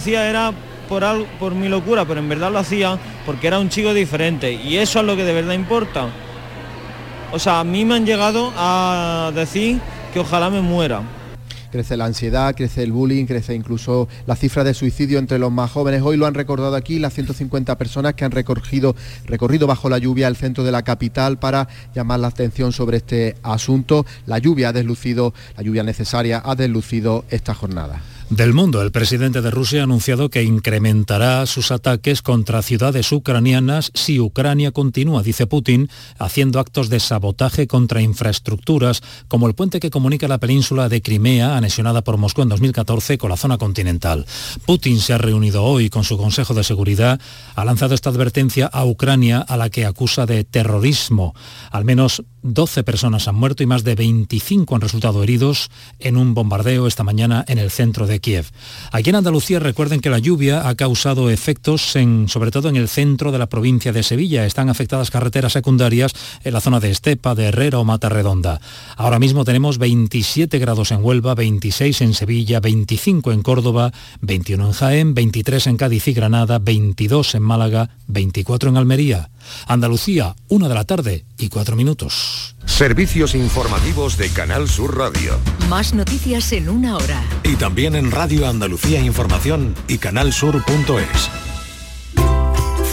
Hacía era por, algo, por mi locura, pero en verdad lo hacía porque era un chico diferente y eso es lo que de verdad importa. O sea, a mí me han llegado a decir que ojalá me muera crece la ansiedad, crece el bullying, crece incluso la cifra de suicidio entre los más jóvenes. Hoy lo han recordado aquí las 150 personas que han recorrido, recorrido bajo la lluvia el centro de la capital para llamar la atención sobre este asunto. La lluvia ha deslucido, la lluvia necesaria ha deslucido esta jornada del mundo. El presidente de Rusia ha anunciado que incrementará sus ataques contra ciudades ucranianas si Ucrania continúa, dice Putin, haciendo actos de sabotaje contra infraestructuras como el puente que comunica la península de Crimea, anexionada por Moscú en 2014, con la zona continental. Putin se ha reunido hoy con su Consejo de Seguridad, ha lanzado esta advertencia a Ucrania a la que acusa de terrorismo. Al menos 12 personas han muerto y más de 25 han resultado heridos en un bombardeo esta mañana en el centro de Kiev. Aquí en Andalucía recuerden que la lluvia ha causado efectos en, sobre todo en el centro de la provincia de Sevilla. Están afectadas carreteras secundarias en la zona de Estepa, de Herrera o Mata Redonda. Ahora mismo tenemos 27 grados en Huelva, 26 en Sevilla, 25 en Córdoba, 21 en Jaén, 23 en Cádiz y Granada, 22 en Málaga, 24 en Almería. Andalucía, una de la tarde y cuatro minutos. Servicios informativos de Canal Sur Radio. Más noticias en una hora. Y también en Radio Andalucía Información y canalsur.es.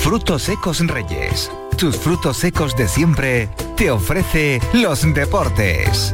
Frutos secos Reyes. Tus frutos secos de siempre te ofrece los deportes.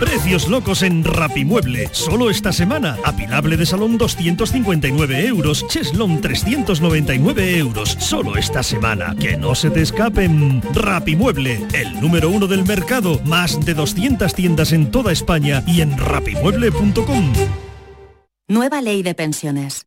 Precios locos en Rapimueble. Solo esta semana. Apilable de salón 259 euros. Cheslon 399 euros. Solo esta semana. Que no se te escapen. Rapimueble. El número uno del mercado. Más de 200 tiendas en toda España y en rapimueble.com. Nueva ley de pensiones.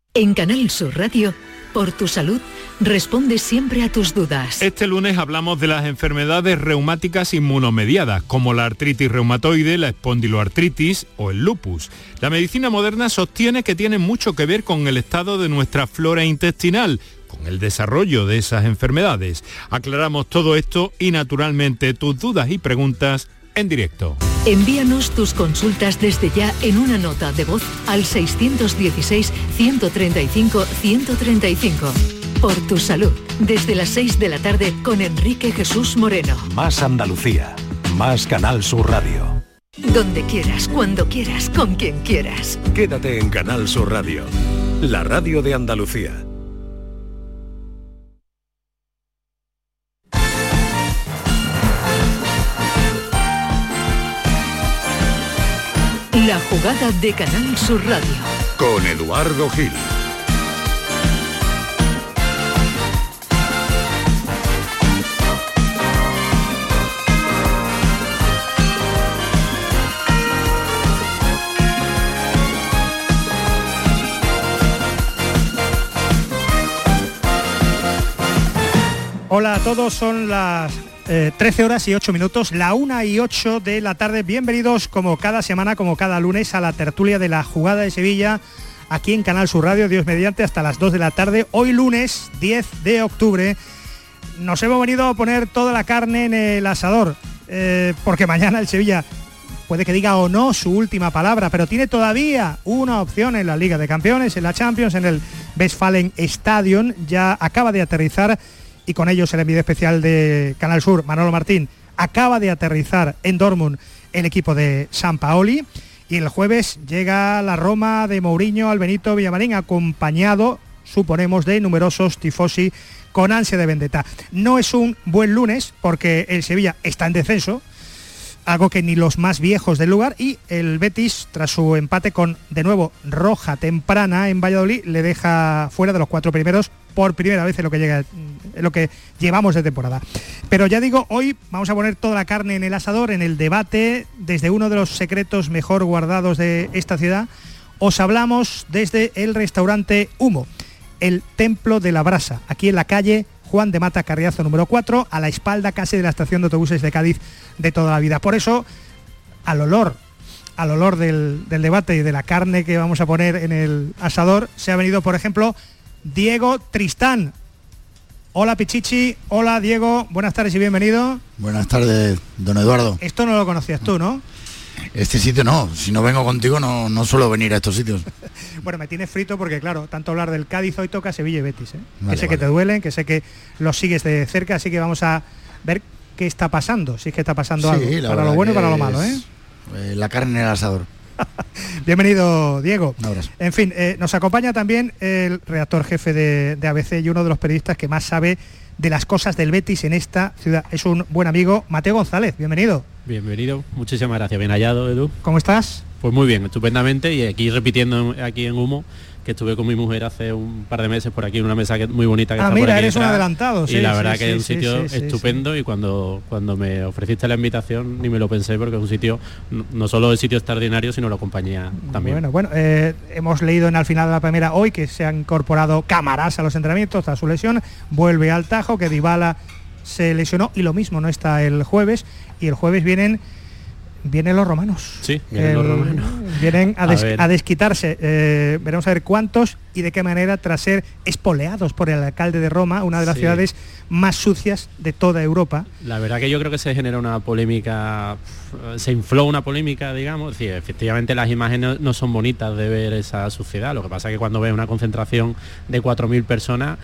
En Canal Sur Radio, por tu salud, responde siempre a tus dudas. Este lunes hablamos de las enfermedades reumáticas inmunomediadas, como la artritis reumatoide, la espondiloartritis o el lupus. La medicina moderna sostiene que tiene mucho que ver con el estado de nuestra flora intestinal, con el desarrollo de esas enfermedades. Aclaramos todo esto y naturalmente tus dudas y preguntas en directo. Envíanos tus consultas desde ya en una nota de voz al 616-135-135. Por tu salud, desde las 6 de la tarde con Enrique Jesús Moreno. Más Andalucía, más Canal Sur Radio. Donde quieras, cuando quieras, con quien quieras. Quédate en Canal Sur Radio, la radio de Andalucía. La jugada de Canal Sur Radio. Con Eduardo Gil. Hola a todos, son las 13 horas y 8 minutos, la 1 y 8 de la tarde. Bienvenidos como cada semana, como cada lunes, a la tertulia de la jugada de Sevilla, aquí en Canal Sur Radio, Dios mediante, hasta las 2 de la tarde. Hoy lunes 10 de octubre nos hemos venido a poner toda la carne en el asador, eh, porque mañana el Sevilla puede que diga o no su última palabra, pero tiene todavía una opción en la Liga de Campeones, en la Champions, en el Westfalen Stadion. Ya acaba de aterrizar y con ellos el envío especial de Canal Sur, Manolo Martín, acaba de aterrizar en Dortmund el equipo de San Paoli. Y el jueves llega la Roma de Mourinho al Benito Villamarín, acompañado, suponemos, de numerosos tifosi con ansia de vendetta. No es un buen lunes porque el Sevilla está en descenso, algo que ni los más viejos del lugar y el Betis tras su empate con de nuevo roja temprana en Valladolid le deja fuera de los cuatro primeros por primera vez en lo que llega lo que llevamos de temporada. Pero ya digo, hoy vamos a poner toda la carne en el asador en el debate desde uno de los secretos mejor guardados de esta ciudad. Os hablamos desde el restaurante Humo, el Templo de la Brasa, aquí en la calle Juan de Mata Carriazo número 4, a la espalda casi de la estación de autobuses de Cádiz de toda la vida. Por eso, al olor, al olor del, del debate y de la carne que vamos a poner en el asador, se ha venido, por ejemplo, Diego Tristán. Hola Pichichi, hola Diego, buenas tardes y bienvenido. Buenas tardes, don Eduardo. Esto no lo conocías tú, ¿no? Este sitio no, si no vengo contigo no, no suelo venir a estos sitios. bueno, me tienes frito porque claro, tanto hablar del Cádiz hoy toca Sevilla y Betis, ¿eh? Vale, que sé que te duelen, que sé que los sigues de cerca, así que vamos a ver qué está pasando, si es que está pasando Sí, algo, para lo bueno y para lo malo, ¿eh? es, eh, la carne en el asador. Bienvenido, Diego. Un abrazo. En fin, eh, nos acompaña también el redactor jefe de, de ABC y uno de los periodistas que más sabe de las cosas del Betis en esta ciudad. Es un buen amigo, Mateo González. Bienvenido. Bienvenido, muchísimas gracias, bien hallado Edu. ¿Cómo estás? Pues muy bien, estupendamente y aquí repitiendo aquí en Humo que estuve con mi mujer hace un par de meses por aquí en una mesa que, muy bonita que Ah, está por mira, aquí eres un adelantado, sí, y la verdad sí, que es un sitio estupendo y cuando cuando me ofreciste la invitación ni me lo pensé porque es un sitio no- solo el sitio extraordinario sino la compañía también. Bueno, bueno, eh, hemos leído en al final de la primera hoy que se han incorporado cámaras a los entrenamientos tras su lesión. Vuelve al Tajo, que Dybala se lesionó y lo mismo no está el jueves. Y el jueves vienen vienen los romanos. Sí, vienen los El- romanos. Vienen a, des- desquitarse. Eh, veremos a ver cuántos y de qué manera tras ser espoleados por el alcalde de Roma, una de las Sí. ciudades más sucias de toda Europa. La verdad que yo creo que se genera una polémica, se infló una polémica, digamos, sí, efectivamente las imágenes no son bonitas de ver esa suciedad, lo que pasa es que cuando ves una concentración de 4.000 personas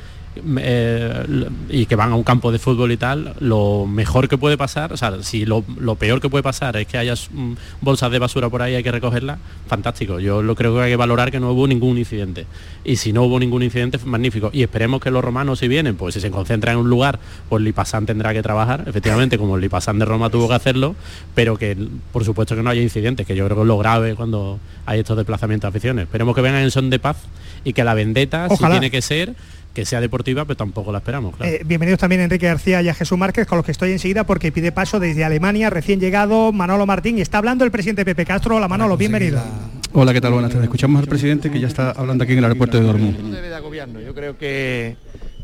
eh, y que van a un campo de fútbol y tal, lo mejor que puede pasar, o sea, si lo, lo peor que puede pasar es que haya mm, bolsas de basura por ahí hay que recogerlas, fantástico. Yo lo creo que hay que valorar que no hubo ningún incidente. Y si no hubo ningún incidente, magnífico. Y esperemos que los romanos si vienen, pues si se concentran en un lugar, pues Lipasán tendrá que trabajar, efectivamente, como el Lipasán de Roma tuvo que hacerlo, pero que por supuesto que no haya incidentes, que yo creo que es lo grave cuando hay estos desplazamientos de aficiones. Esperemos que vengan en son de paz y que la vendetta, si tiene que ser, que sea deportiva, pero tampoco la esperamos, claro. Eh, bienvenidos también Enrique García y a Jesús Márquez, con los que estoy enseguida porque pide paso desde Alemania, recién llegado Manolo Martín y está hablando el presidente Pepe Castro. Hola Manolo, bienvenido. Hola, ¿qué tal? Buenas tardes. Escuchamos al presidente que ya está hablando aquí en el aeropuerto de Dortmund. Yo creo que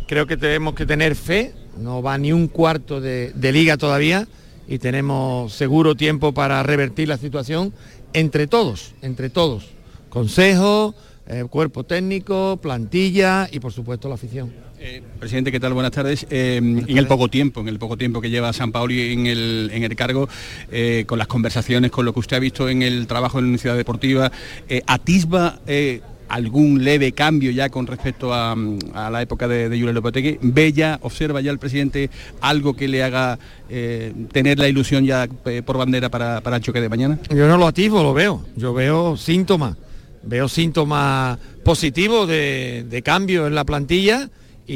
creo que tenemos que tener fe. No va ni un cuarto de, de liga todavía y tenemos seguro tiempo para revertir la situación entre todos, entre todos. Consejo, eh, cuerpo técnico, plantilla y por supuesto la afición. Presidente, ¿qué tal? Buenas tardes. Eh, en el poco tiempo, en el poco tiempo que lleva San Paoli en el, en el cargo, eh, con las conversaciones, con lo que usted ha visto en el trabajo en la Universidad Deportiva, eh, ¿atisba eh, algún leve cambio ya con respecto a, a la época de, de Julio Lopetegui? ¿Ve ya, observa ya el presidente algo que le haga eh, tener la ilusión ya eh, por bandera para, para el choque de mañana? Yo no lo atisbo, lo veo. Yo veo síntomas. Veo síntomas positivos de, cambio en la plantilla y,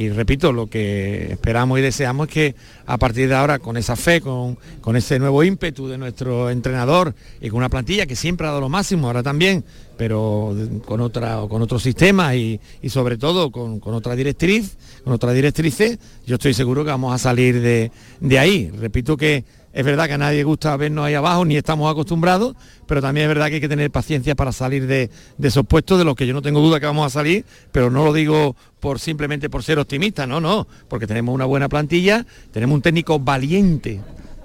y repito, lo que esperamos y deseamos es que a partir de ahora, con esa fe, con, con ese nuevo ímpetu de nuestro entrenador y con una plantilla que siempre ha dado lo máximo, ahora también pero con otra con otro sistema y, sobre todo con, otra directriz, con otra directrices, yo estoy seguro que vamos a salir de, de ahí. Repito que es verdad que a nadie gusta vernos ahí abajo, ni estamos acostumbrados, pero también es verdad que hay que tener paciencia para salir de, esos puestos de los que yo no tengo duda que vamos a salir, pero no lo digo por simplemente por ser optimista, no, no, porque tenemos una buena plantilla, tenemos un técnico valiente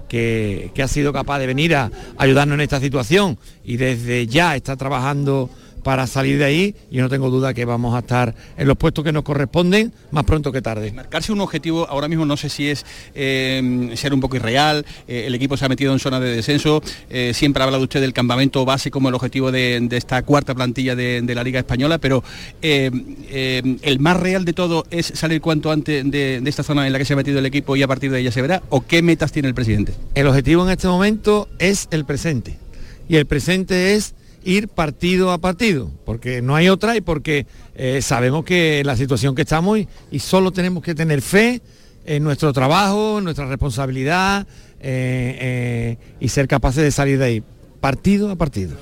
que, que, ha sido capaz de venir a ayudarnos en esta situación y desde ya está trabajando para salir de ahí y no tengo duda que vamos a estar en los puestos que nos corresponden más pronto que tarde. Marcarse un objetivo ahora mismo no sé si es eh, ser un poco irreal, eh, el equipo se ha metido en zona de descenso, eh, siempre ha hablado usted del campamento base como el objetivo de, esta cuarta plantilla de, la Liga Española, pero el más real de todo es salir cuanto antes de, de esta zona en la que se ha metido el equipo y a partir de ella se verá, o qué metas tiene el presidente. El objetivo en este momento es el presente y el presente es ir partido a partido, porque no hay otra y porque eh, sabemos que la situación que estamos y, solo tenemos que tener fe en nuestro trabajo, en nuestra responsabilidad eh, eh, y ser capaces de salir de ahí, partido a partido.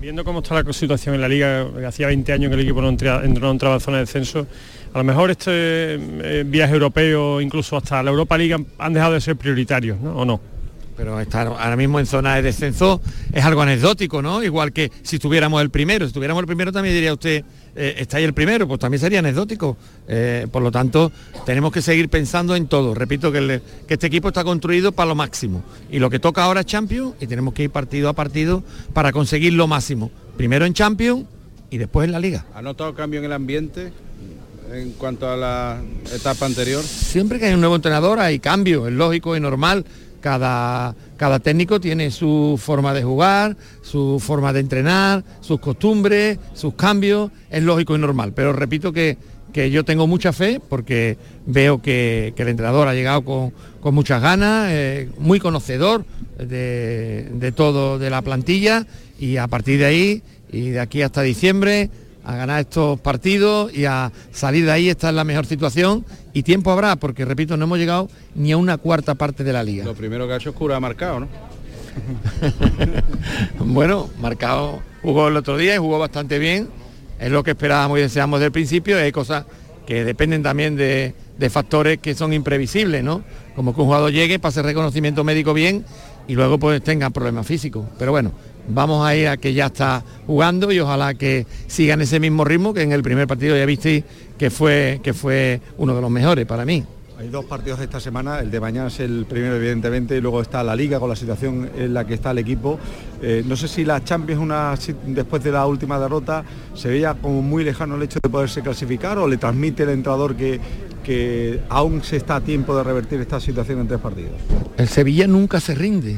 Viendo cómo está la situación en la liga, hacía 20 años que el equipo no entraba, no entraba en zona de descenso, a lo mejor este viaje europeo, incluso hasta la Europa League, han dejado de ser prioritarios, ¿no? ¿O no? Pero estar ahora mismo en zona de descenso es algo anecdótico, ¿no? Igual que si estuviéramos el primero, si estuviéramos el primero también diría usted, eh, está ahí el primero, pues también sería anecdótico. Eh, por lo tanto, tenemos que seguir pensando en todo. Repito que, este equipo está construido para lo máximo. Y lo que toca ahora es Champions y tenemos que ir partido a partido para conseguir lo máximo. Primero en Champions y después en la Liga. ¿Ha notado cambio en el ambiente? en cuanto a la etapa anterior? Siempre que hay un nuevo entrenador hay cambio, es lógico y normal cada, cada técnico tiene su forma de jugar, su forma de entrenar, sus costumbres, sus cambios, es lógico y normal. Pero repito que, yo tengo mucha fe porque veo que, el entrenador ha llegado con, muchas ganas, eh, muy conocedor de, de, todo de la plantilla y a partir de ahí y de aquí hasta diciembre a ganar estos partidos y a salir de ahí, esta es la mejor situación y tiempo habrá, porque repito, no hemos llegado ni a una cuarta parte de la liga. Lo primero que ha hecho es cura marcado, ¿no? bueno, marcado jugó el otro día y jugó bastante bien, es lo que esperábamos y deseamos del principio, hay cosas que dependen también de, de factores que son imprevisibles, ¿no? Como que un jugador llegue, pase reconocimiento médico bien y luego pues tenga problemas físicos. Pero bueno, vamos a ir a que ya está jugando y ojalá que sigan ese mismo ritmo que en el primer partido ya visteis que fue, que fue uno de los mejores para mí. Hay dos partidos esta semana, el de mañana es el primero evidentemente y luego está la liga con la situación en la que está el equipo. Eh, no sé si la Champions una, después de la última derrota se veía como muy lejano el hecho de poderse clasificar o le transmite el entrador que, que aún se está a tiempo de revertir esta situación en tres partidos. El Sevilla nunca se rinde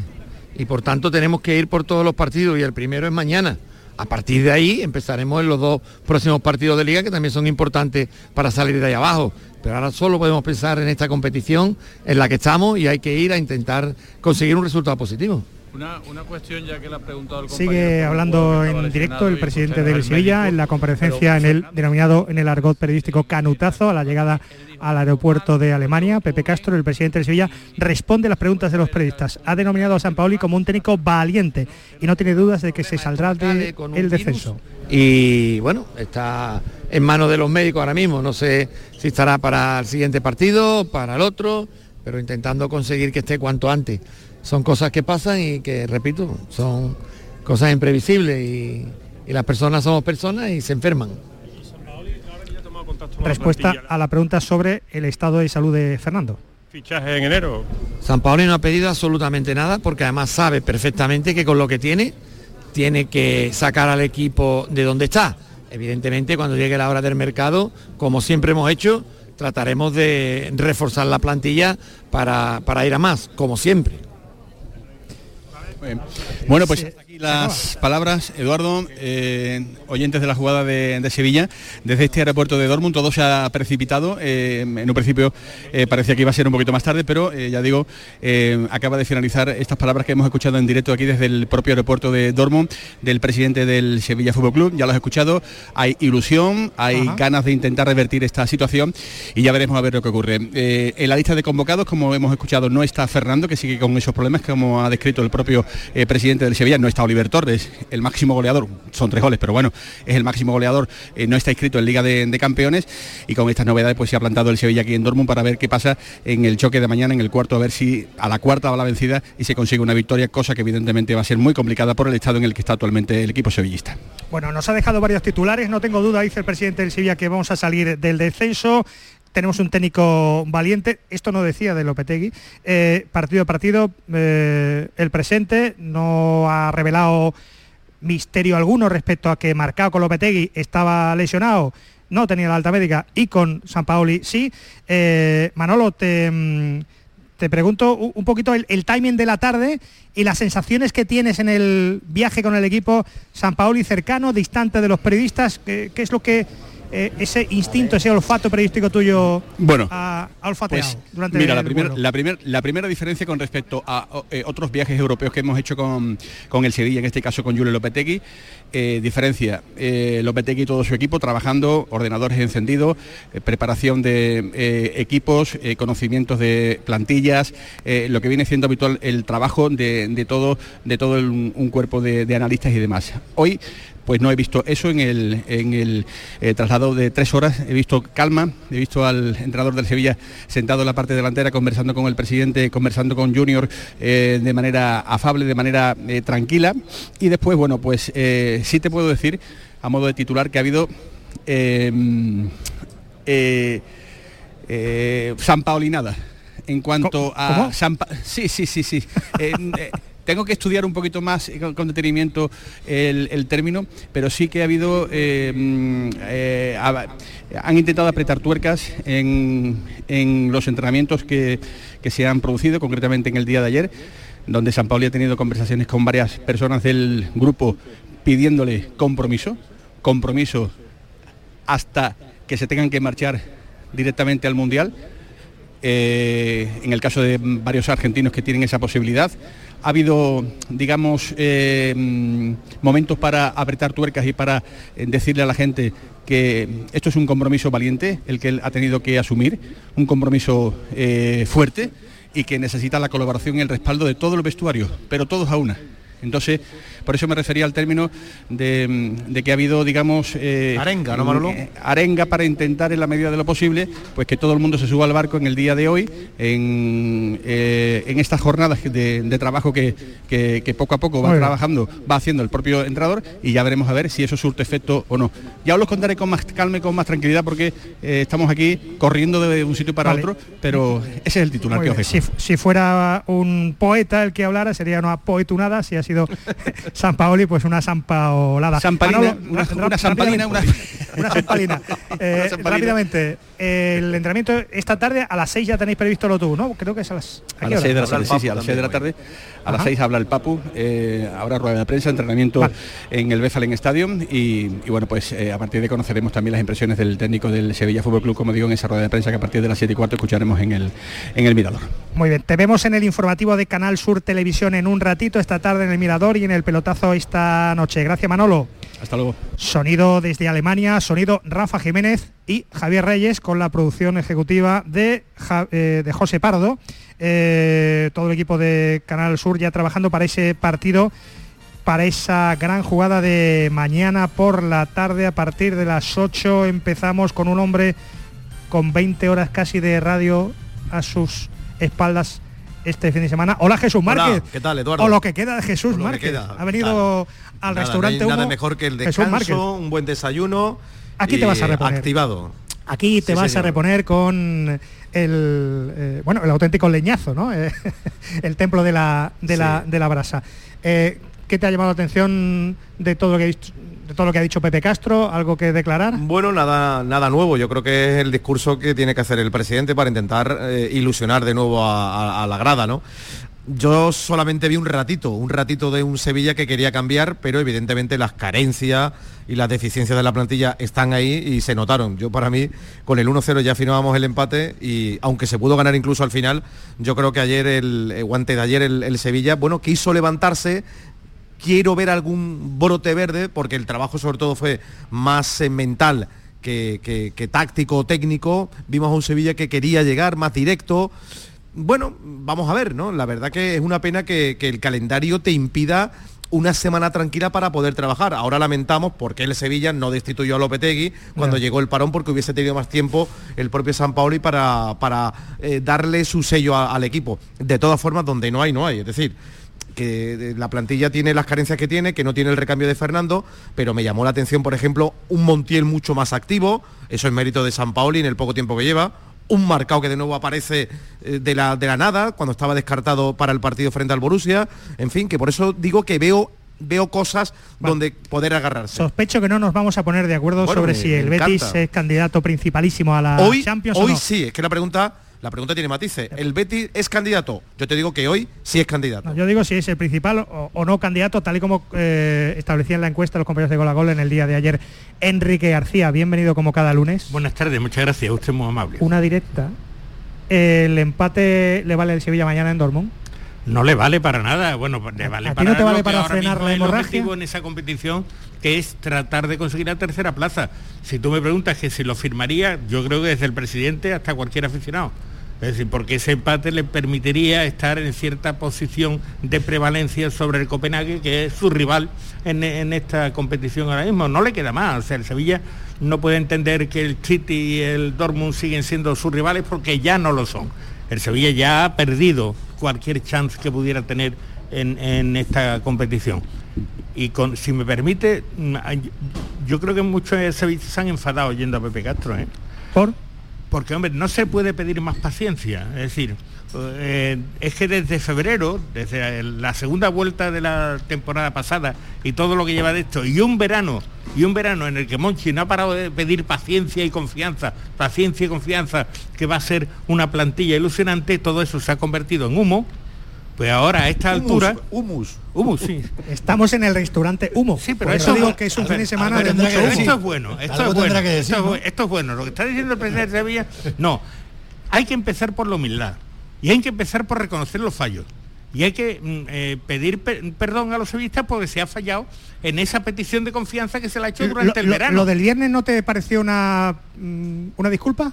y por tanto tenemos que ir por todos los partidos y el primero es mañana. A partir de ahí empezaremos en los dos próximos partidos de liga que también son importantes para salir de ahí abajo. Pero ahora solo podemos pensar en esta competición en la que estamos y hay que ir a intentar conseguir un resultado positivo. Una, cuestión ya que le ha preguntado el Sigue hablando en directo el presidente de Sevilla en la comparecencia en el denominado en el argot periodístico canutazo a la llegada al aeropuerto de Alemania. Pepe Castro, el presidente de Sevilla, responde a las preguntas de los periodistas. Ha denominado a San Paoli como un técnico valiente y no tiene dudas de que se saldrá del el descenso. Y bueno, está en manos de los médicos ahora mismo. No sé si estará para el siguiente partido, para el otro, pero intentando conseguir que esté cuanto antes son cosas que pasan y que, repito, son cosas imprevisibles y, las personas somos personas y se enferman. Respuesta a la pregunta sobre el estado de salud de Fernando. Fichaje en enero. San Paoli no ha pedido absolutamente nada porque además sabe perfectamente que con lo que tiene tiene que sacar al equipo de donde está. Evidentemente cuando llegue la hora del mercado, como siempre hemos hecho, trataremos de reforzar la plantilla para, para ir a más, como siempre. Bueno, pues aquí las palabras, Eduardo, eh, oyentes de la jugada de, Sevilla, desde este aeropuerto de Dortmund todo se ha precipitado. Eh, en un principio eh, parecía que iba a ser un poquito más tarde, pero ya digo, acaba de finalizar estas palabras que hemos escuchado en directo aquí desde el propio aeropuerto de Dortmund del presidente del Sevilla Fútbol Club. Ya lo has escuchado, hay ilusión, hay ganas de intentar revertir esta situación y ya veremos a ver lo que ocurre. en la lista de convocados, como hemos escuchado, no está Fernando, que sigue con esos problemas como ha descrito el propio presidente del Sevilla, no está Oliver Torres, el máximo goleador, son tres goles, pero bueno, es el máximo goleador, eh, no está inscrito en Liga de, Campeones y con estas novedades pues se ha plantado el Sevilla aquí en Dortmund para ver qué pasa en el choque de mañana, en el cuarto, a ver si a la cuarta va la vencida y se consigue una victoria, cosa que evidentemente va a ser muy complicada por el estado en el que está actualmente el equipo sevillista. Bueno, nos ha dejado varios titulares, no tengo duda, dice el presidente del Sevilla, que vamos a salir del descenso. Tenemos un técnico valiente, esto no decía de Lopetegui, eh, partido a partido, eh, el presente no ha revelado misterio alguno respecto a que marcado con Lopetegui estaba lesionado, no tenía la alta médica y con San Paoli sí. Eh, Manolo, te, mm, te pregunto un poquito el, timing de la tarde y las sensaciones que tienes en el viaje con el equipo San Paoli cercano, distante de los periodistas, ¿qué, qué es lo que eh, ese instinto, ese olfato periodístico tuyo Bueno, ha, ha olfateado Pues, durante mira, la, el primer- vuelo? la, primer- la primera diferencia con respecto a eh, otros viajes europeos que hemos hecho con, con el Sevilla, en este caso con Julio Lopetegui, eh, diferencia eh, Lopetegui y todo su equipo trabajando, ordenadores encendidos, preparación de equipos, conocimientos de plantillas, lo que viene siendo habitual el trabajo de, de todo, de todo el- un cuerpo de, de analistas y demás. Hoy pues no he visto eso en el, en el eh, traslado de tres horas, he visto calma, he visto al entrenador del Sevilla sentado en la parte delantera conversando con el presidente, conversando con Junior eh, de manera afable, de manera eh, tranquila. Y después, bueno, pues sí te puedo decir, a modo de titular, que ha habido... San Paolinada en cuanto a ¿Cómo? San Pa- sí sí sí. Sí tengo que estudiar un poquito más eh, con, detenimiento el, término pero sí que ha habido eh, mm, eh, ha- han intentado apretar tuercas en, en los entrenamientos que, que se han producido concretamente en el día de ayer donde San Pauli ha tenido conversaciones con varias personas del grupo pidiéndole compromiso compromiso hasta que se tengan que marchar directamente al Mundial. En el caso de varios argentinos que tienen esa posibilidad. Ha habido, digamos, eh, momentos para apretar tuercas y para eh, decirle a la gente que esto es un compromiso valiente, el que él ha tenido que asumir, un compromiso eh, fuerte y que necesita la colaboración y el respaldo de todos los vestuarios, pero todos a una. Entonces, por eso me refería al término de, de que ha habido, digamos... eh, Arenga, ¿no, Manolo? eh, arenga para intentar en la medida de lo posible, pues que todo el mundo se suba al barco en el día de hoy, en, eh, en estas jornadas de, de trabajo que, que- que poco a poco va Muy bien. trabajando, va haciendo el propio entrenador y ya veremos a ver si eso surte efecto o no. Ya os lo contaré con más calma y con más tranquilidad porque eh, estamos aquí corriendo de un sitio para Vale. otro, pero ese es el titular Muy que os. Si, si fuera un poeta el que hablara, sería una poetunada, si ha sido San Paoli, pues una sampaolada. Sampalina, Manolo, una- ra- una una. Eh, Una sampalina. rápidamente, eh, el entrenamiento esta tarde a las 6 ya tenéis previsto lo tú, ¿no? Creo que es a las, ¿a las hora? 6 de la tarde, sí, sí, a las 6 de la tarde. A las 6 habla el Papu, eh, habrá rueda de prensa, entrenamiento en el Befalen Stadium y, y bueno, pues eh, a partir de conoceremos también las impresiones del técnico del Sevilla Fútbol Club, como digo, en esa rueda de prensa que a partir de las 7 y cuarto escucharemos en el, en el Mirador. Muy bien, te vemos en el informativo de Canal Sur Televisión en un ratito, esta tarde en el Mirador y en el pelotazo esta noche. Gracias Manolo. Hasta luego. Sonido desde Alemania, sonido Rafa Jiménez y Javier Reyes con la producción ejecutiva de, Ja- eh, de José Pardo. Eh, todo el equipo de Canal Sur ya trabajando para ese partido, para esa gran jugada de mañana por la tarde a partir de las 8 empezamos con un hombre con 20 horas casi de radio a sus espaldas este fin de semana. Hola Jesús Hola, Márquez. ¿qué tal, Eduardo? O lo que queda de Jesús Márquez. queda, Ha venido al Nada, restaurante no nada mejor que el descanso, un buen desayuno. Aquí te vas a reponer. Activado. Aquí te Sí, vas a reponer con el eh, bueno el auténtico leñazo, ¿no? Eh, el templo de la de la de la brasa. Eh, ¿Qué te ha llamado la atención de todo lo que de todo lo que ha dicho Pepe Castro? ¿Algo que declarar? Bueno, nada, nada nuevo. Yo creo que es el discurso que tiene que hacer el presidente para intentar eh, ilusionar de nuevo a, la grada, ¿no? Yo solamente vi un ratito, un ratito de un Sevilla que quería cambiar, pero evidentemente las carencias y las deficiencias de la plantilla están ahí y se notaron. Yo para mí, con el 1-0 ya firmábamos el empate y aunque se pudo ganar incluso al final, yo creo que ayer, el, eh, o antes de ayer el Sevilla, bueno, quiso levantarse, quiero ver algún brote verde, porque el trabajo sobre todo fue más eh, mental que, que- que táctico, técnico. Vimos a un Sevilla que quería llegar más directo. Bueno, vamos a ver, ¿no? La verdad que es una pena que, que el calendario te impida una semana tranquila para poder trabajar. Ahora lamentamos porque el Sevilla no destituyó a Lopetegui cuando llegó el parón porque hubiese tenido más tiempo el propio San Paoli para, para eh, darle su sello a- al equipo. De todas formas, donde no hay, no hay. Es decir, que eh, la plantilla tiene las carencias que tiene, que no tiene el recambio de Fernando, pero me llamó la atención, por ejemplo, un Montiel mucho más activo, eso es mérito de San Paoli en el poco tiempo que lleva, un marcado que de nuevo aparece eh, de la, de la nada, cuando estaba descartado para el partido frente al Borussia, en fin, que por eso digo que veo veo cosas donde poder agarrarse. Sospecho que no nos vamos a poner de acuerdo Bueno, sobre me- si el Betis encanta. es candidato principalísimo a la hoy Champions o hoy no. sí, es que la pregunta la pregunta tiene matices. ¿El Betis es candidato? Yo te digo que hoy sí es candidato. No, yo digo si es el principal o, o no candidato, tal y como eh, establecían en la encuesta los compañeros de Gol a Gol en el día de ayer. Enrique García, bienvenido como cada lunes. Buenas tardes, muchas gracias, usted es muy amable. Una directa. ¿El empate le vale al Sevilla mañana en Dortmund? No le vale para nada, bueno, pues le vale ¿A ti para no te vale para ahora frenar mismo la el hemorragia? objetivo en esa competición, que es tratar de conseguir la tercera plaza. Si tú me preguntas que si lo firmaría, yo creo que desde el presidente hasta cualquier aficionado. Es decir, porque ese empate le permitiría estar en cierta posición de prevalencia sobre el Copenhague, que es su rival en, esta competición ahora mismo. No le queda más. O sea, el Sevilla no puede entender que el City y el Dortmund siguen siendo sus rivales porque ya no lo son. El Sevilla ya ha perdido cualquier chance que pudiera tener en, esta competición. Y si me permite, mm, yo creo que muchos sevillistas se han enfadado yendo a Pepe Castro. ¿eh? ¿Por? Porque, hombre, no se puede pedir más paciencia. Es decir, eh, es que desde febrero, desde la segunda vuelta de la temporada pasada y todo lo que lleva de esto, y un verano, y un verano en el que Monchi no ha parado de pedir paciencia y confianza, paciencia y confianza, que va a ser una plantilla ilusionante, todo eso se ha convertido en humo. Pues ahora a esta Humus, altura. Humus. Humus, sí. Estamos en el restaurante Humo. Sí, pero Por eso esto- digo que es un fin de semana de tendrá mucho que humo. Esto es bueno, esto es bueno. esto, es bu- esto es bueno. Lo que está diciendo el presidente de Sevilla, no. Hay que empezar por la humildad. Y hay que empezar por reconocer los fallos. Y hay que mm, eh, pedir per- perdón a los sevillistas porque se ha fallado en esa petición de confianza que se le ha hecho durante Lo- el lo- verano. ¿Lo del viernes no te pareció una, mm, una disculpa?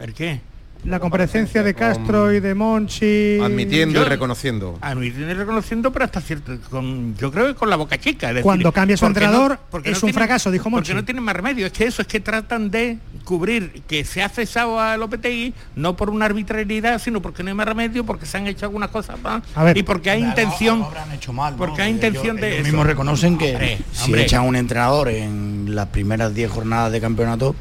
¿El qué? La comparecencia de Castro y de Monchi. Admitiendo Yo- y reconociendo. Admitiendo y reconociendo, pero hasta cierto, con, yo creo que con la boca chica. es decir, Cuando cambia su entrenador, porque es un fracaso, dijo Monchi. Porque no tienen más remedio, es que eso, es que tratan de cubrir que se ha cesado a Lopetegui, no por una arbitrariedad, sino porque no hay más remedio, porque se han hecho algunas cosas más A ver. y porque hay intención, hecho mal, ¿no? porque hay Ellos- intención de ellos eso. mismos reconocen que Hombre, si hombre. echan a un entrenador en las primeras 10 jornadas de campeonato,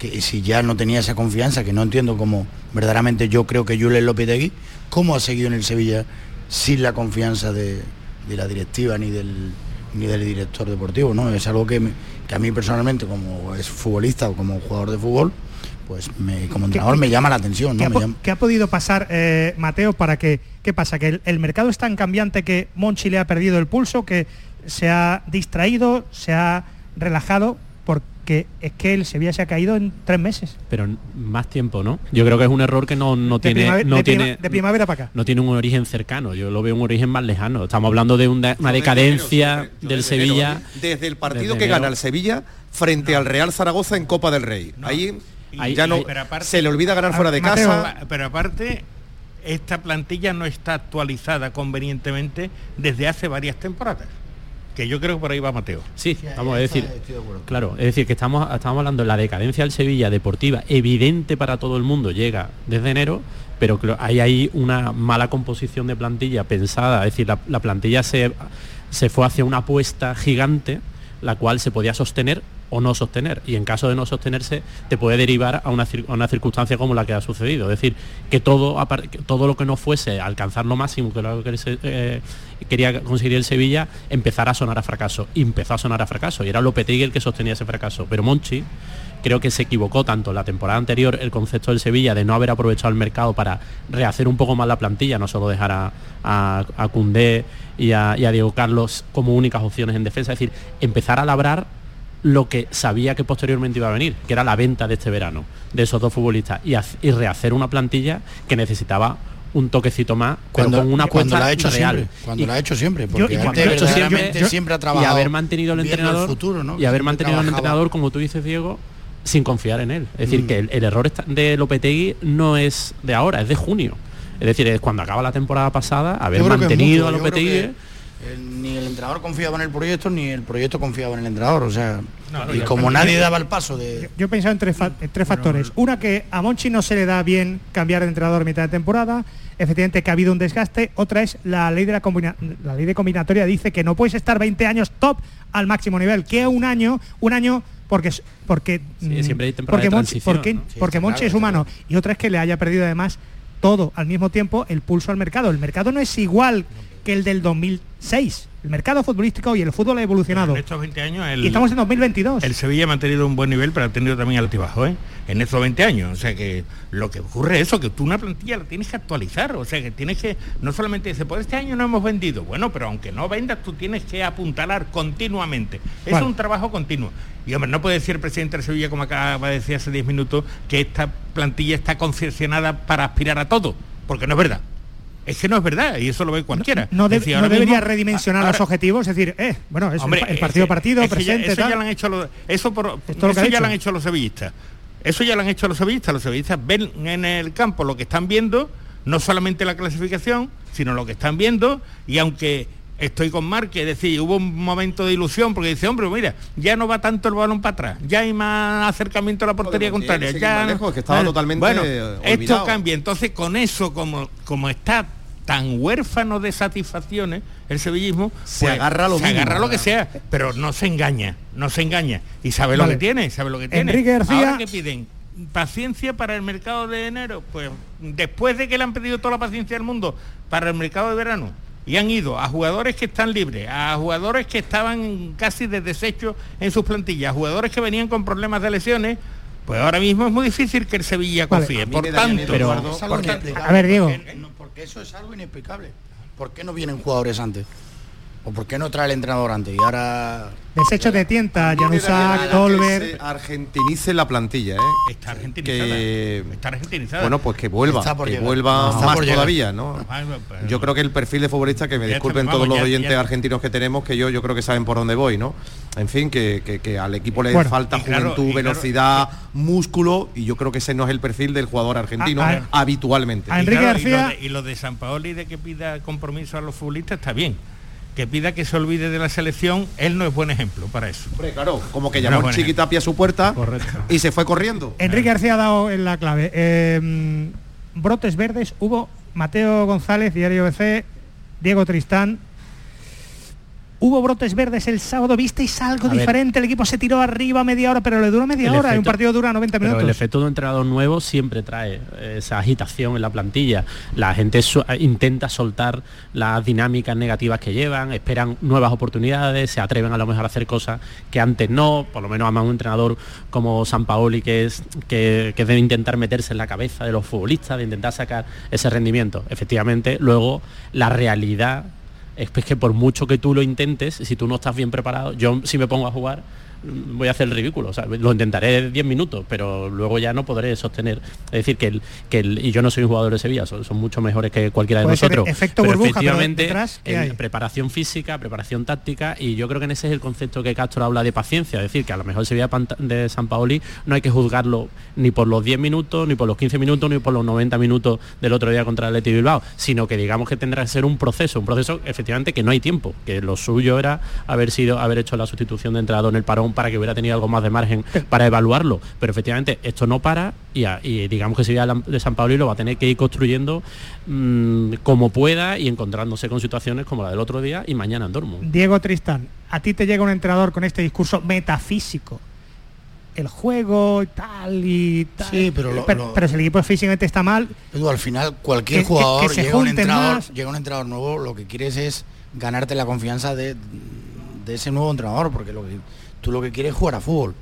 que si ya no tenía esa confianza, que no entiendo cómo verdaderamente yo creo que Julen Lopetegui, cómo ha seguido en el Sevilla sin la confianza de, de la directiva ni del ni del director deportivo, ¿no? Es algo que, me- que a mí personalmente, como es futbolista o como jugador de fútbol, pues me- como entrenador me llama la atención, ¿Qué ¿no? ha, Me po- llama- qué ha podido pasar, eh, Mateo, para que, qué pasa? ¿Que el, el mercado es tan cambiante que Monchi le ha perdido el pulso, que se ha distraído, se ha relajado? Porque es que el Sevilla se ha caído en tres meses. Pero más tiempo, ¿no? Yo creo que es un error que no, no De tiene, no de prima- tiene de primavera para acá. No tiene un origen cercano, yo lo veo un origen más lejano. Estamos hablando de una, una decadencia del Sevilla. Desde el partido Desde que enero. gana el Sevilla frente al Real Zaragoza en Copa del Rey. Ahí Ahí- ya no pero aparte- se le olvida ganar fuera de Mateo, casa. Pero aparte, esta plantilla no está actualizada convenientemente desde hace varias temporadas. Que yo creo que por ahí va Mateo. Sí, vamos a decir, claro, es decir, que estamos, estamos hablando de la decadencia del Sevilla deportiva, evidente para todo el mundo, llega desde enero, pero cl- hay ahí una mala composición de plantilla pensada, es decir, la, la plantilla se, se fue hacia una apuesta gigante, la cual se podía sostener o no sostener, y en caso de no sostenerse, te puede derivar a una, una circunstancia como la que ha sucedido, es decir, que todo, todo lo que no fuese alcanzar lo máximo que eh, quería conseguir el Sevilla, empezara a sonar a fracaso, empezó a sonar a fracaso, y era Lopetegui el que sostenía ese fracaso, pero Monchi creo que se equivocó tanto la temporada anterior el concepto del Sevilla de no haber aprovechado el mercado para rehacer un poco más la plantilla, no solo dejar a, a, y a, y a Diego Carlos como únicas opciones en defensa, es decir, empezar a labrar lo que sabía que posteriormente iba a venir, que era la venta de este verano de esos dos futbolistas y, rehacer una plantilla que necesitaba un toquecito más, Cuando- pero con una cuando la ha hecho real. siempre, cuando Y- la ha hecho siempre, porque antes siempre ha trabajado y haber mantenido el entrenador futuro, ¿no? y haber Siempre mantenido al entrenador como tú dices Diego sin confiar en él es decir Mm. que el, el error de Lopetegui no es de ahora es de junio es decir es cuando acaba la temporada pasada haber mantenido mutuo, a Lopetegui que- El- ni el entrenador confiaba en el proyecto, ni el proyecto confiaba en el entrenador. O sea, No, y como yo- nadie yo- daba el paso de... Yo he pensado en tres, fa- en tres factores. Una, que a Monchi no se le da bien cambiar de entrenador a mitad de temporada. Efectivamente, que ha habido un desgaste. Otra es la ley de la, combina- la ley de combinatoria dice que no puedes estar 20 años top al máximo nivel. Que un año, un año porque porque mm, siempre hay porque de Monchi, porque, ¿no? porque Sí, Monchi claro, es humano y otra es que le haya perdido además todo al mismo tiempo el pulso al mercado. El mercado no es igual que el del 2006. El mercado futbolístico y el fútbol ha evolucionado. En estos 20 años el, Y estamos en 2022. el Sevilla ha mantenido un buen nivel, pero ha tenido también altibajo, ¿eh? En estos 20 años. O sea que lo que ocurre es eso, que tú una plantilla la tienes que actualizar. O sea que tienes que, no solamente dice, pues este año no hemos vendido. Bueno, pero aunque no vendas, tú tienes que apuntalar continuamente. Es un trabajo continuo. Y hombre, no puede decir el presidente de Sevilla, como acaba de decir hace 10 minutos, que esta plantilla está concesionada para aspirar a todo. Porque no es verdad. Es que no es verdad, y eso lo ve cualquiera. no, de- Es decir, no ahora debería mismo- redimensionar ahora- los objetivos, es decir, eh, bueno, es Hombre, el, partido ese- partido, ya- presente, eso ya lo han hecho los, eso por, todo lo que eso ya dicho. lo han hecho los sevillistas. Eso ya lo han hecho los sevillistas. Los sevillistas ven en el campo lo que están viendo, no solamente la clasificación, sino lo que están viendo, y aunque estoy con Marque, es decir, hubo un momento de ilusión, porque dice, hombre, mira, ya no va tanto el balón para atrás, ya hay más acercamiento a la portería contraria. Ya no- lejos, que estaba Ah, totalmente, Bueno, esto cambia. Entonces, con eso, como, como está tan huérfano de satisfacciones el sevillismo Se pues, agarra lo se agarra lo que sea pero no se engaña no se engaña. Y sabe Vale. lo que tiene sabe lo que tiene. Enrique García- ahora que piden paciencia para el mercado de enero pues después de que le han pedido toda la paciencia del mundo para el mercado de verano y han ido a jugadores que están libres, a jugadores que estaban casi de desecho en sus plantillas, a jugadores que venían con problemas de lesiones, pues ahora mismo es muy difícil que el Sevilla confíe. Por tanto, Eduardo, por porque- A ver, Diego. Porque, no, porque eso es algo inexplicable. ¿Por qué no vienen jugadores antes? ¿O por qué no trae el entrenador antes? Y ahora... Desecho de Tienta, Janusak, argentinice la plantilla, ¿eh? Está argentinizada. Que, Está argentinizada. bueno, pues que vuelva, Está por que llegar. vuelva Está más todavía, ¿no? Ah, pero- Yo creo que el perfil de futbolista, que me disculpen todos los oyentes ya- argentinos que tenemos, que yo, yo creo que saben por dónde voy, ¿no? En fin, que, que- que al equipo le Bueno, falta claro, juventud, claro, velocidad, músculo, y yo creo que ese no es el perfil del jugador argentino A- a- habitualmente. a Y Enrique claro, y lo García- de- Y lo de San Paoli de que pida compromiso a los futbolistas está bien. Que pida que se olvide de la selección, él no es buen ejemplo para eso. Hombre, claro, como que No, llamó el bueno. Chiquitapia a su puerta y se fue corriendo. Enrique García ha dado en la clave. Eh, brotes verdes, hubo Mateo González, Diario BC, Diego Tristán. Hubo brotes verdes el sábado, visteis algo A ver. diferente, el equipo se tiró arriba media hora, pero le duró media El hora, y un partido dura 90 Pero minutos. el efecto de un entrenador nuevo siempre trae eh, esa agitación en la plantilla. La gente su- eh, intenta soltar las dinámicas negativas que llevan, esperan nuevas oportunidades, se atreven a lo mejor a hacer cosas que antes no, por lo menos a más un entrenador como San Paoli que es que, que debe intentar meterse en la cabeza de los futbolistas, de intentar sacar ese rendimiento. Efectivamente, luego la realidad es que por mucho que tú lo intentes, si tú no estás bien preparado, yo si me pongo a jugar voy a hacer el ridículo, o sea, lo intentaré 10 minutos, pero luego ya no podré sostener. Es decir, que el, que el, y yo no soy un jugador de Sevilla, son, son mucho mejores que cualquiera de Puede nosotros. efecto pero burbuja, pero efectivamente, detrás, ¿qué en hay? preparación física, preparación táctica, y yo creo que en ese es el concepto que Castro habla de paciencia, es decir, que a lo mejor el Sevilla de San Paoli no hay que juzgarlo ni por los 10 minutos, ni por los 15 minutos, ni por los 90 minutos del otro día contra el Bilbao, sino que digamos que tendrá que ser un proceso, un proceso efectivamente que no hay tiempo, que lo suyo era haber sido haber hecho la sustitución de entrenador en el parón para que hubiera tenido algo más de margen para evaluarlo, pero efectivamente esto no para y, a- y digamos que Sevilla de San Paoli lo va a tener que ir construyendo mm, como pueda y encontrándose con situaciones como la del otro día y mañana en Dortmund. Diego Tristán, a ti te llega un entrenador con este discurso metafísico. El juego y tal y tal. Sí, pero lo- pero, lo- pero si el equipo físicamente está mal, Edu, al final cualquier Que- jugador que se llega, un entrenador, más. llega un entrenador nuevo, lo que quieres es ganarte la confianza de, de ese nuevo entrenador, porque lo que, tú lo que quieres es jugar a fútbol.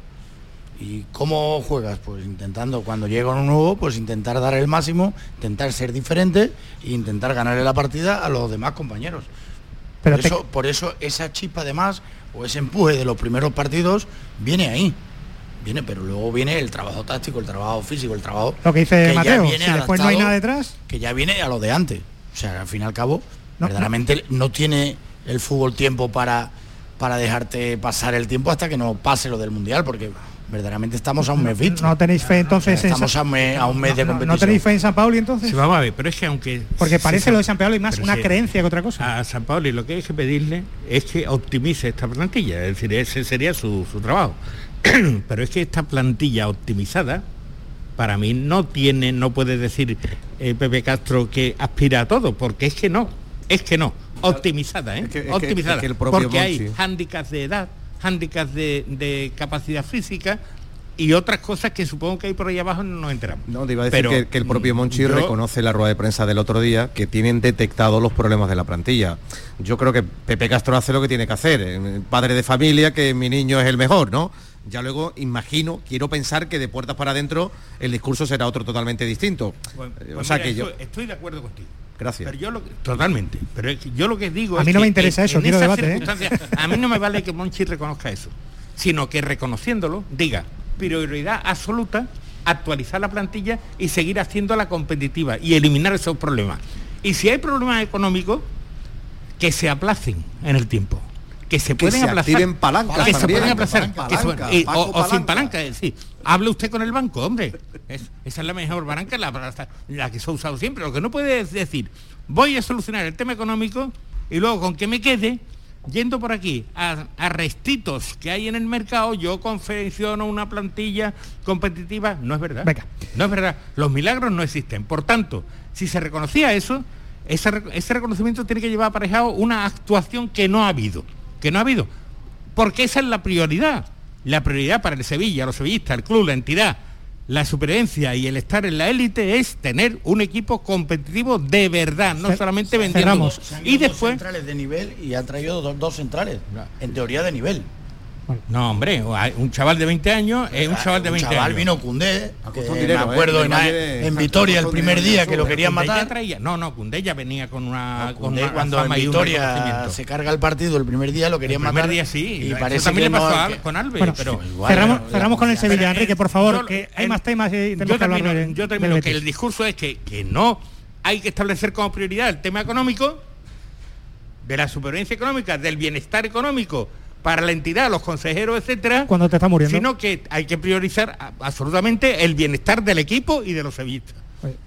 ¿Y cómo juegas? Pues intentando, cuando llega uno nuevo, pues intentar dar el máximo, intentar ser diferente e intentar ganarle la partida a los demás compañeros. Pero por, te- eso, por eso esa chispa además, o ese empuje de los primeros partidos, viene ahí. Viene, pero luego viene el trabajo táctico, el trabajo físico, el trabajo lo que dice que ya Mateo, viene si después no hay adaptado, nada detrás, que ya viene a lo de antes. O sea, al fin y al cabo, No, verdaderamente no tiene el fútbol tiempo para, para dejarte pasar el tiempo hasta que no pase lo del mundial, porque verdaderamente estamos a un mes vista. No tenéis fe entonces en Estamos a un mes, a un mes de no, competición. ¿No tenéis fe en San Pauli entonces? Sí, vamos a ver, pero es que aunque... Porque parece lo de San Pauli más una sí, creencia que otra cosa. A San Pauli lo que hay que pedirle es que optimice esta plantilla, es decir, ese sería su, su trabajo. pero es que esta plantilla optimizada, para mí no tiene, no puede decir eh, Pepe Castro que aspira a todo, porque es que no, es que no, optimizada, ¿eh? que- es que- optimizada, es que el porque hay Monchi- hándicaps de edad, hándicaps de, de capacidad física y otras cosas que supongo que hay por ahí abajo no nos enteramos. No, te iba a decir Pero, que, que el propio Monchi yo- reconoce en la rueda de prensa del otro día que tienen detectado los problemas de la plantilla. Yo creo que Pepe Castro hace lo que tiene que hacer. eh, Padre de familia, que mi niño es el mejor, ¿no? Ya luego imagino, quiero pensar que de puertas para adentro el discurso será otro totalmente distinto. Bueno, Eh, o pues sea mira, que yo... estoy de acuerdo contigo. Gracias. Pero yo lo que- totalmente. Pero yo lo que digo A es mí no que me interesa en- eso, en quiero debate, ¿eh? A mí no me vale que Monchi reconozca eso, sino que reconociéndolo diga prioridad absoluta actualizar la plantilla y seguir haciéndola competitiva y eliminar esos problemas. Y si hay problemas económicos, que se aplacen en el tiempo. Que se Que pueden se aplazar. activen palancas que se pueden aplazar. Palanca, que se- palanca, y- Paco, o, o sin palanca. es decir, hable usted con el banco, hombre. Es- esa es la mejor palanca, la, la que se ha usado siempre. Lo que no puede es decir, voy a solucionar el tema económico y luego con que me quede, yendo por aquí a, a restitos que hay en el mercado, yo confecciono una plantilla competitiva. No es verdad. Venga. No es verdad. Los milagros no existen. Por tanto, si se reconocía eso, ese reconocimiento tiene que llevar aparejado una actuación que no ha habido. Que no ha habido. Porque esa es la prioridad. La prioridad para el Sevilla, los sevillistas, el club, la entidad, la supervivencia y el estar en la élite es tener un equipo competitivo de verdad, no solamente vendiendo. cerramos. Se han Y dos después, centrales de nivel y han traído dos, dos centrales, en teoría de nivel. No hombre, un chaval de 20 años es un chaval de Un 20 chaval años. vino Cundé, que costó me ¿eh? acuerdo El en, en Vitoria el primer día que lo querían matar. traía- no, no, Cundé ya venía con una, con Cundé una cuando en un Vitoria se carga el partido el primer día lo querían El primer matar. día sí, y eso parece también que le pasó no, a- que- con Alves, Bueno, pero igual, cerramos, con el Sevilla, eh, Enrique, por favor, yo- que hay más temas y yo que termino, de- yo termino que el discurso es que, que no hay que establecer como prioridad el tema económico, de la supervivencia económica, del bienestar económico para la entidad, los consejeros, etcétera, Cuando te está muriendo. sino que hay que priorizar absolutamente el bienestar del equipo y de los sevillistas.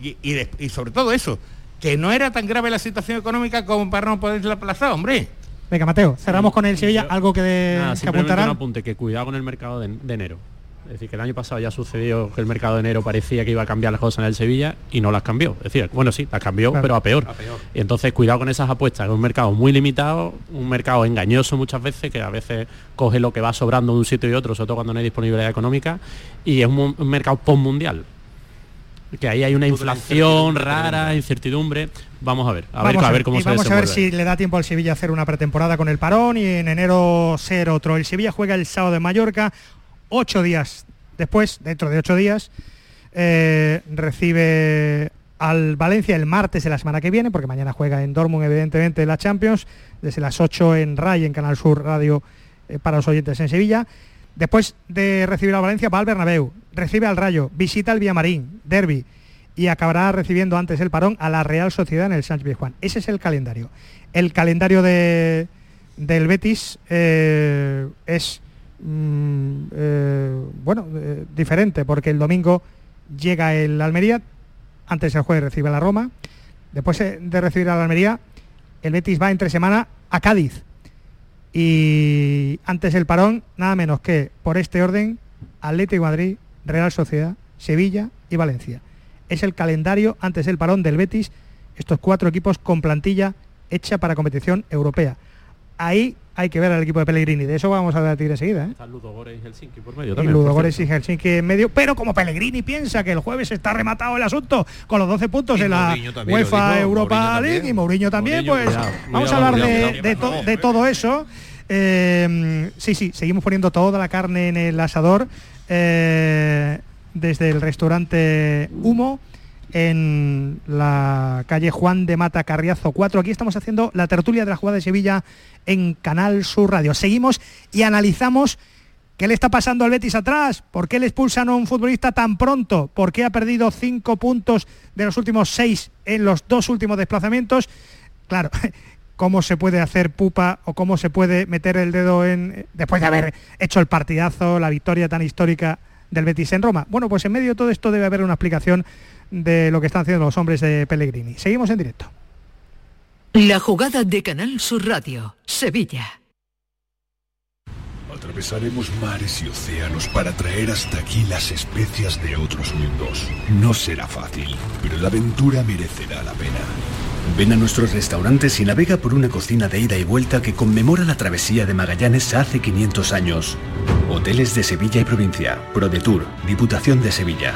Y, y de- y sobre todo eso, que no era tan grave la situación económica como para no poderla aplazar, hombre. Venga, Mateo, cerramos con el Sevilla, algo que, de, Nada, que un apunte, que cuidado con el mercado de, de enero. Es decir, que el año pasado ya sucedió que el mercado de enero parecía que iba a cambiar las cosas en el Sevilla y no las cambió. Es decir, bueno, sí, las cambió, Claro. pero a peor. Y entonces cuidado con esas apuestas, que es un mercado muy limitado, un mercado engañoso muchas veces, que a veces coge lo que va sobrando de un sitio y otro, sobre todo cuando no hay disponibilidad económica, y es un, un mercado postmundial. Que ahí hay una inflación rara, incertidumbre. Vamos a ver, a ver, Vamos a ver cómo y se vamos a ver si le da tiempo al Sevilla a hacer una pretemporada con el parón y en enero ser otro. El Sevilla juega el sábado en Mallorca, ocho días después, dentro de ocho días, eh, recibe al Valencia el martes de la semana que viene, porque mañana juega en Dortmund, evidentemente, la Champions, desde las 8 en RAI, en Canal Sur Radio, eh, para los oyentes en Sevilla. Después de recibir al Valencia, va al Bernabéu, recibe al Rayo, visita al Villamarín, Derby, y acabará recibiendo antes el parón a la Real Sociedad en el Sánchez Pizjuán. Ese es el calendario. El calendario de, del Betis eh, es mm, eh, bueno eh, diferente porque el domingo llega el Almería, antes el jueves recibe a la Roma, después eh, de recibir a la Almería, el Betis va entre semana a Cádiz y antes el parón, nada menos que por este orden, Atlético Madrid, Real Sociedad, Sevilla y Valencia. Es el calendario antes del parón del Betis, estos cuatro equipos con plantilla hecha para competición europea. Ahí hay que ver al equipo de Pellegrini, de eso vamos a debatir enseguida. ¿eh? Está Ludogorets y Helsinki por medio Y también, por Ludogorets y. Helsinki en medio, pero como Pellegrini piensa que el jueves está rematado el asunto con los 12 puntos Y en la Mourinho lo UEFA Europa League y Mourinho también, Mourinho, pues cuidado, vamos cuidado, a hablar de, cuidado, de to- de todo eso. Eh, sí, sí, seguimos poniendo toda la carne en el asador eh, desde el restaurante Humo en la calle Juan de Mata Carriazo 4. Aquí estamos haciendo la tertulia de la jugada de Sevilla en Canal Sur Radio. Seguimos y analizamos qué le está pasando al Betis atrás, por qué le expulsan a un futbolista tan pronto, por qué ha perdido cinco puntos de los últimos seis en los dos últimos desplazamientos. Claro, cómo se puede hacer pupa o cómo se puede meter el dedo en después de haber hecho el partidazo, la victoria tan histórica del Betis en Roma. Bueno, pues en medio de todo esto debe haber una explicación de lo que están haciendo los hombres de Pellegrini. Seguimos en directo. La jugada de Canal Sur Radio, Sevilla. Atravesaremos mares y océanos para traer hasta aquí las especias de otros mundos. No será fácil, pero la aventura merecerá la pena. Ven a nuestros restaurantes y navega por una cocina de ida y vuelta que conmemora la travesía de Magallanes hace 500 años. Hoteles de Sevilla y provincia, ProDetour, Diputación de Sevilla.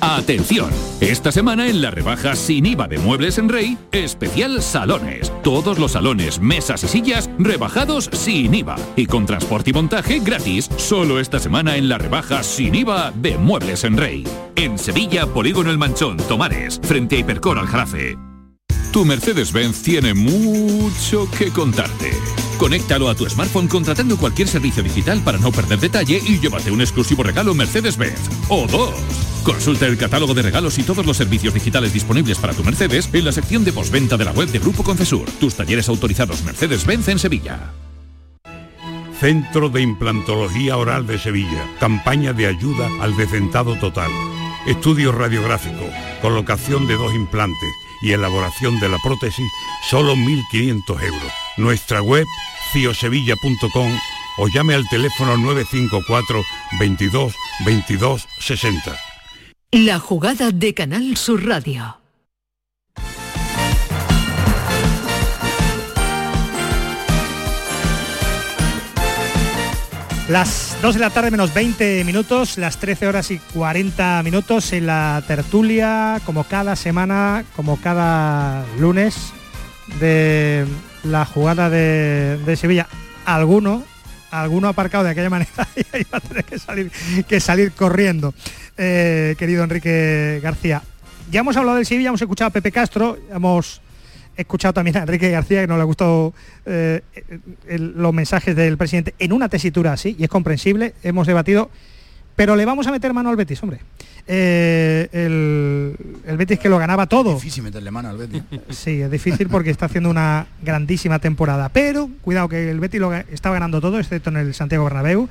Atención, esta semana en la rebaja sin IVA de Muebles en Rey, especial salones. Todos los salones, mesas y sillas rebajados sin IVA y con transporte y montaje gratis, solo esta semana en la rebaja sin IVA de Muebles en Rey. En Sevilla, Polígono El Manchón, Tomares, frente a Hipercor al Jarafe. Tu Mercedes-Benz tiene mucho que contarte. Conéctalo a tu smartphone contratando cualquier servicio digital para no perder detalle y llévate un exclusivo regalo Mercedes-Benz. O dos. Consulta el catálogo de regalos y todos los servicios digitales disponibles para tu Mercedes en la sección de postventa de la web de Grupo Concesur. Tus talleres autorizados Mercedes-Benz en Sevilla. Centro de Implantología Oral de Sevilla. Campaña de ayuda al decentado total. Estudio radiográfico. Colocación de dos implantes y elaboración de la prótesis, solo 1.500 euros. Nuestra web, ciosevilla.com o llame al teléfono 954 22 22 60. La jugada de Canal Sur Radio. Las 2 de la tarde menos 20 minutos, las 13 horas y 40 minutos en la tertulia, como cada semana, como cada lunes, de la jugada de, Sevilla. Alguno, alguno aparcado de aquella manera y va a tener que salir, que salir corriendo. Eh, querido Enrique García. Ya hemos hablado del Sevilla, hemos escuchado a Pepe Castro, hemos escuchado también a Enrique García, que no le ha gustado eh, el- los mensajes del presidente en una tesitura así, y es comprensible, hemos debatido, pero le vamos a meter mano al Betis, hombre. Eh, el, el Betis que lo ganaba todo. Difícil meterle mano al Betis. Sí, es difícil porque está haciendo una grandísima temporada. Pero, cuidado, que el Betis lo estaba ganando todo, excepto en el Santiago Bernabéu.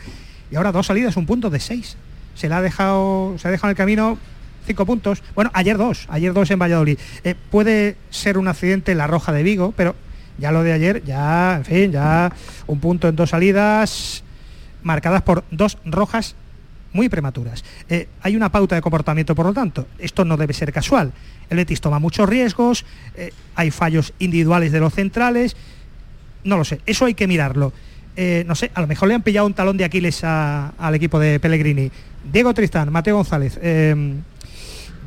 Y ahora dos salidas, un punto de seis. Se le ha dejado, se ha dejado en el camino cinco puntos. Bueno, ayer dos, ayer dos en Valladolid. Eh, puede ser un accidente la roja de Vigo, pero ya lo de ayer, ya, en fin, ya un punto en dos salidas marcadas por dos rojas muy prematuras. Eh, hay una pauta de comportamiento, por lo tanto, esto no debe ser casual. El Betis toma muchos riesgos, eh, hay fallos individuales de los centrales, no lo sé, eso hay que mirarlo. No sé, a lo mejor le han pillado un talón de Aquiles a- al equipo de Pellegrini. Diego Tristán, Mateo González,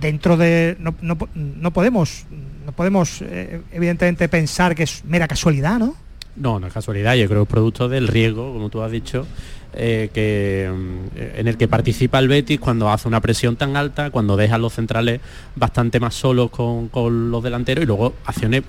dentro de... No, no no podemos, no podemos eh, evidentemente pensar que es mera casualidad, ¿no? No, no es casualidad, yo creo que es producto del riesgo, como tú has dicho, eh, que, mm, en el que participa el Betis cuando hace una presión tan alta, cuando deja los centrales bastante más solos con, con los delanteros y luego acciones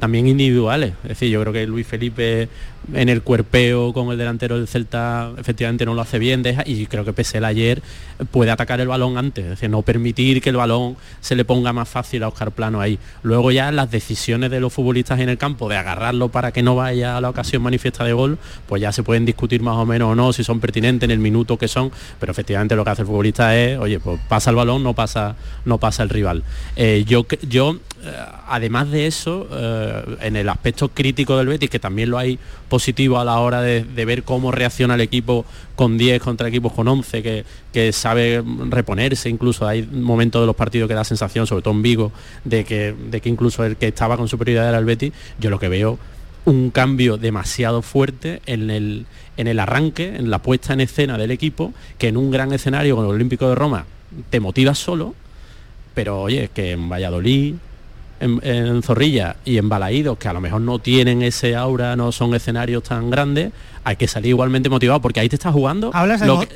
también individuales. Es decir, yo creo que Luis Felipe en el cuerpeo con el delantero del Celta efectivamente no lo hace bien deja, y creo que Pesela ayer puede atacar el balón antes, es decir, no permitir que el balón se le ponga más fácil a Oscar Plano ahí. Luego ya las decisiones de los futbolistas en el campo de agarrarlo para que no vaya a la ocasión manifiesta de gol, pues ya se pueden discutir más o menos o no si son pertinentes en el minuto que son, pero efectivamente lo que hace el futbolista es, oye, pues pasa el balón, no pasa, no pasa el rival. Eh, yo, yo además de eso, eh, en el aspecto crítico del Betis, que también lo hay positivo a la hora de, ver cómo reacciona el equipo con 10 contra equipos con 11, que, que, sabe reponerse, incluso hay momentos de los partidos que da sensación, sobre todo en Vigo, de que, de que incluso el que estaba con superioridad era el Betis, yo lo que veo un cambio demasiado fuerte en el, en el arranque, en la puesta en escena del equipo, que en un gran escenario con el Olímpico de Roma te motivas solo, pero oye, que en Valladolid, en, Zorrilla y en Balaídos, que a lo mejor no tienen ese aura, no son escenarios tan grandes, hay que salir igualmente motivado, porque ahí te estás jugando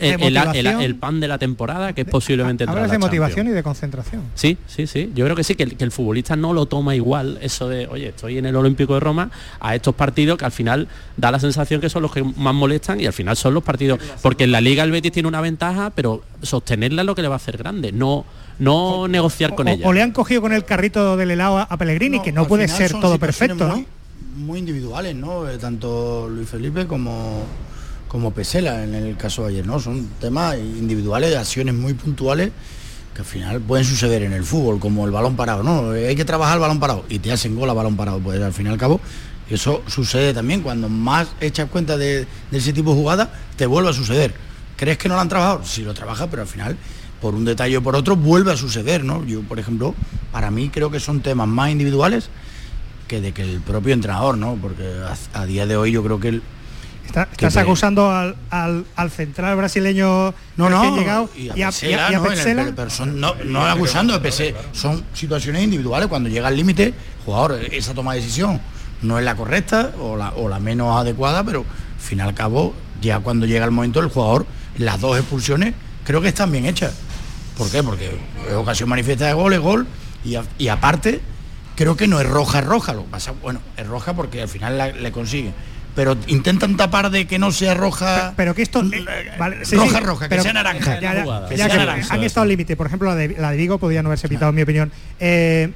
el, pan de la temporada, que es posiblemente Hablas de motivación y de concentración. Sí, sí, sí. Yo creo que sí, que el, futbolista no lo toma igual, eso de, oye, estoy en el Olímpico de Roma, a estos partidos que al final da la sensación que son los que más molestan y al final son los partidos, porque en la Liga el Betis tiene una ventaja, pero sostenerla es lo que le va a hacer grande, no no negociar con ella. O le han cogido con el carrito del helado a, Pellegrini, que no puede ser todo perfecto, muy, Muy individuales, ¿no? Eh, tanto Luis Felipe como, como Pesela en el caso de ayer, ¿no? Son temas individuales, de acciones muy puntuales que al final pueden suceder en el fútbol, como el balón parado, ¿no? Eh, hay que trabajar el balón parado y te hacen gol a balón parado, pues al fin y al cabo eso sucede también, cuando más echas cuenta de, ese tipo de jugada, te vuelve a suceder. ¿Crees que no lo han trabajado? Sí lo trabaja, pero al final por un detalle o por otro vuelve a suceder, ¿no? Yo, por ejemplo, para mí creo que son temas más individuales que de que el propio entrenador, ¿no? Porque a, día de hoy yo creo que el, estás acusando al, al, central brasileño no, no, llegado y a, no, no, acusando de son situaciones individuales cuando llega al límite jugador esa toma de decisión no es la correcta o la, o la menos adecuada pero al fin y al cabo ya cuando llega el momento el jugador las dos expulsiones creo que están bien hechas ¿Por qué? Porque es ocasión manifiesta de gol, es gol, y, aparte, creo que no es roja, es roja. Lo pasa, bueno, es roja porque al final le consigue. Pero intentan tapar de que no sea roja. Pero, que esto. Eh, roja, roja, que sea naranja. Han estado al límite. Por ejemplo, la de, la de Vigo podía no haberse pitado, en mi opinión. Eh,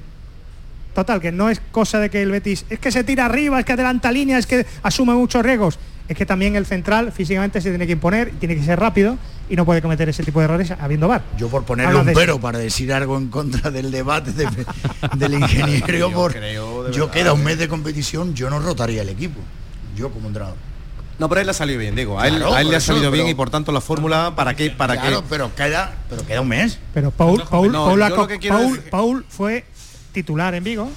total, que no es cosa de que el Betis. Es que se tira arriba, es que adelanta línea, es que asume muchos riesgos es que también el central físicamente se tiene que imponer, tiene que ser rápido y no puede cometer ese tipo de errores habiendo bar. Yo por ponerle un pero para decir algo en contra del debate del ingeniero, por, yo queda un mes de competición, yo no rotaría el equipo, yo como entrenador. No, pero él le ha salido bien, digo. A él, le ha salido bien y por tanto la fórmula, ¿para qué? Para claro, pero queda, pero queda un mes. Pero Paul, Paul, Paul, Paul, fue titular en Vigo,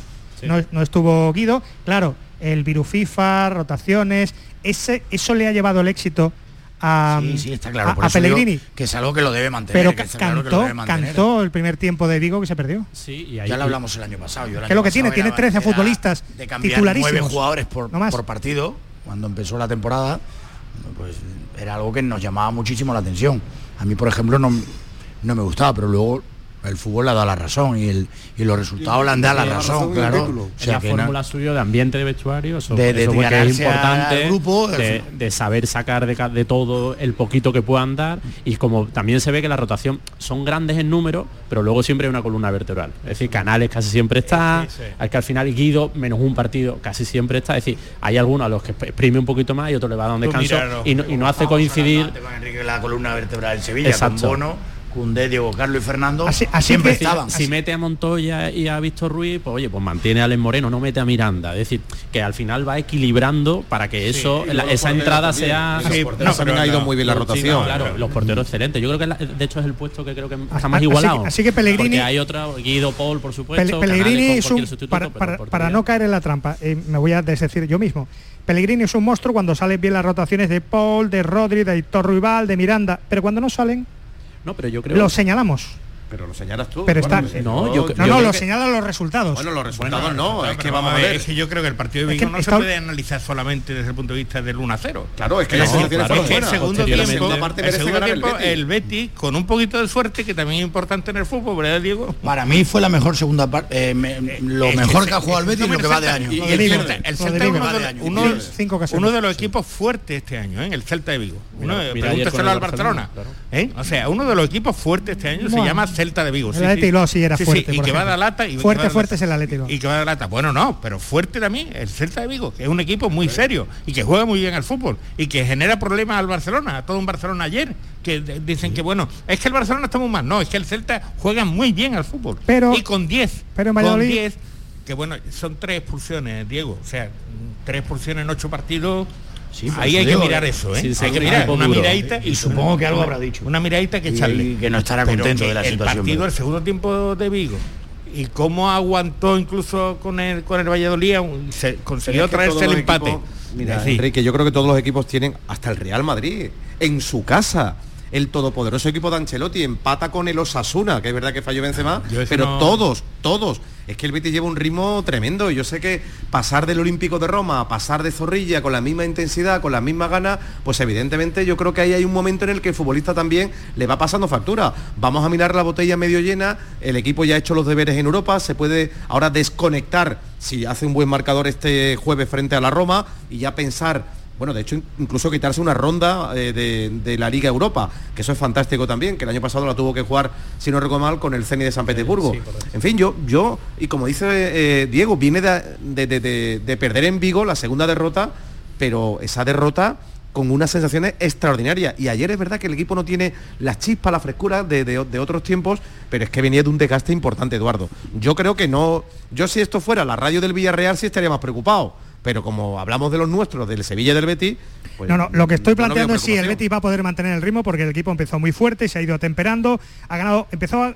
no, no, estuvo Guido. Claro, el virus FIFA, rotaciones, ese, eso le ha llevado el éxito a, Pellegrini. que es algo que lo debe mantener. Pero cantó, cantó el primer tiempo de Vigo que se perdió. Sí, ya lo hablamos el año pasado. que es lo que tiene, tiene 13 futbolistas de titularísimos. nueve jugadores por, por partido cuando empezó la temporada. Pues era algo que nos llamaba muchísimo la atención. A mí, por ejemplo, no, no me gustaba, pero luego el fútbol le ha dado la razón y, el, y los resultados le han dado la razón, claro. O sea, la fórmula suyo de ambiente de vestuario, eso, de, es importante, grupo, de, saber sacar de, todo el poquito que puedan dar y como también se ve que la rotación son grandes en número, pero luego siempre hay una columna vertebral. Es decir, Canales casi siempre está, al que al final Guido, menos un partido, casi siempre está. Es decir, hay algunos a los que exprime un poquito más y otro le va a dar un descanso y, no, hace coincidir... la columna vertebral del Sevilla, Exacto. Bono Cundé, Diego Carlos y Fernando así, siempre estaban. Si, mete a Montoya y a Víctor Ruiz, pues oye, pues mantiene a Alex Moreno, no mete a Miranda. Es decir, que al final va equilibrando para que eso, esa entrada sea. no, también ha ido muy bien la rotación. claro, los porteros excelentes. Yo creo que de hecho es el puesto que creo que está más igualado. Así, que Pellegrini. Porque hay otro, Guido Paul, por supuesto. Pellegrini es un, para, para, no caer en la trampa, eh, me voy a desdecir yo mismo. Pellegrini es un monstruo cuando salen bien las rotaciones de Paul, de Rodri, de Héctor Ruibal, de Miranda, pero cuando no salen no, pero yo creo... Lo señalamos. Pero lo señalas tú. Pero está, Eduardo. no, yo, no, no, lo señalan los resultados. Bueno, los resultados Bueno, no, es que vamos a ver. Es que yo creo que el partido de Es Vigo que no está- se puede analizar solamente desde el punto de vista del 1 a 0. Claro, es que No, las claro, es que el segundo tiempo, parte el segundo el tiempo, Betis. el Betis, con un poquito de suerte, que también es importante en el fútbol, ¿verdad, Diego? Para mí fue la mejor segunda parte, lo Es mejor que ha jugado el Betis en lo que va de Celta- año. Y, Lo el. Celta, el Lo uno, Va de los equipos fuertes este año, ¿eh? el Celta de Vigo. Pregúntaselo al Barcelona. ¿eh? O sea, uno de los equipos fuertes este año se Bueno. llama Celta de Vigo. El Atleti Bilbao sí era fuerte, y por que va a dar lata. Y Fuerte, fuerte es el Atleti. Y que va a dar lata. Bueno, no, pero fuerte también el Celta de Vigo, que es un equipo muy serio y que juega muy bien al fútbol y que genera problemas al Barcelona, a todo un Barcelona ayer, que dicen que bueno, es que el Barcelona está muy mal. No, es que el Celta juega muy bien al fútbol. Pero- y con 10. pero en con Valladolid- 10, que bueno, son tres expulsiones, Diego. O sea, tres expulsiones en ocho partidos. Ahí hay que digo, mirar eso, ¿eh? sí, sí, hay que un mirar una duro. miradita Y supongo que algo una- habrá dicho. Una miradita que Y echarle. que no estará Pero contento de la el situación, partido, ¿verdad? el segundo tiempo de Vigo y cómo aguantó incluso con el con el Valladolid, se consiguió traerse el empate. equipos- mira, Enrique, yo creo que todos los equipos tienen, hasta el Real Madrid, en su casa. El todopoderoso equipo de Ancelotti empata con el Osasuna, que es verdad que falló Benzema, pero no- todos, todos. Es que el Betis lleva un ritmo tremendo y yo sé que pasar del Olímpico de Roma a pasar de Zorrilla con la misma intensidad, con las mismas ganas, pues evidentemente yo creo que ahí hay un momento en el que el futbolista también le va pasando factura. Vamos a mirar la botella medio llena, el equipo ya ha hecho los deberes en Europa, se puede ahora desconectar si hace un buen marcador este jueves frente a la Roma y ya pensar bueno, de hecho, in- incluso quitarse una ronda eh, de, de la Liga Europa, que eso es fantástico también, que el año pasado la tuvo que jugar, si no recuerdo mal, con el Zenit de San Petersburgo. en fin, yo, yo, y como dice eh, Diego, viene de, de- de- de- de perder en Vigo la segunda derrota, pero esa derrota con unas sensaciones extraordinarias. Y ayer es verdad que el equipo no tiene la chispa, la frescura de otros tiempos, pero es que venía de un desgaste importante, Eduardo. Yo creo que no, yo si esto fuera la radio del Villarreal sí estaría más preocupado. Pero como hablamos de los nuestros, del Sevilla y del Betis, pues no, no, lo que estoy no planteando es si el. Betis va a poder mantener el ritmo porque el equipo empezó muy fuerte, se ha ido temperando, ha ganado, empezó a,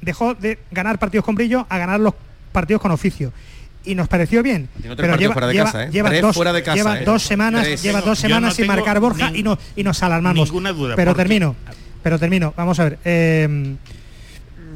dejó de ganar partidos con brillo a ganar los partidos con oficio. Y nos pareció bien. Fuera de lleva- casa, ¿eh? lleva Tres dos, fuera de casa, lleva ¿eh? dos semanas, Tres. lleva dos Yo semanas no sin marcar Borja y, no, y nos alarmamos. ninguna duda, Pero porque- termino, pero termino. Vamos a ver. eh,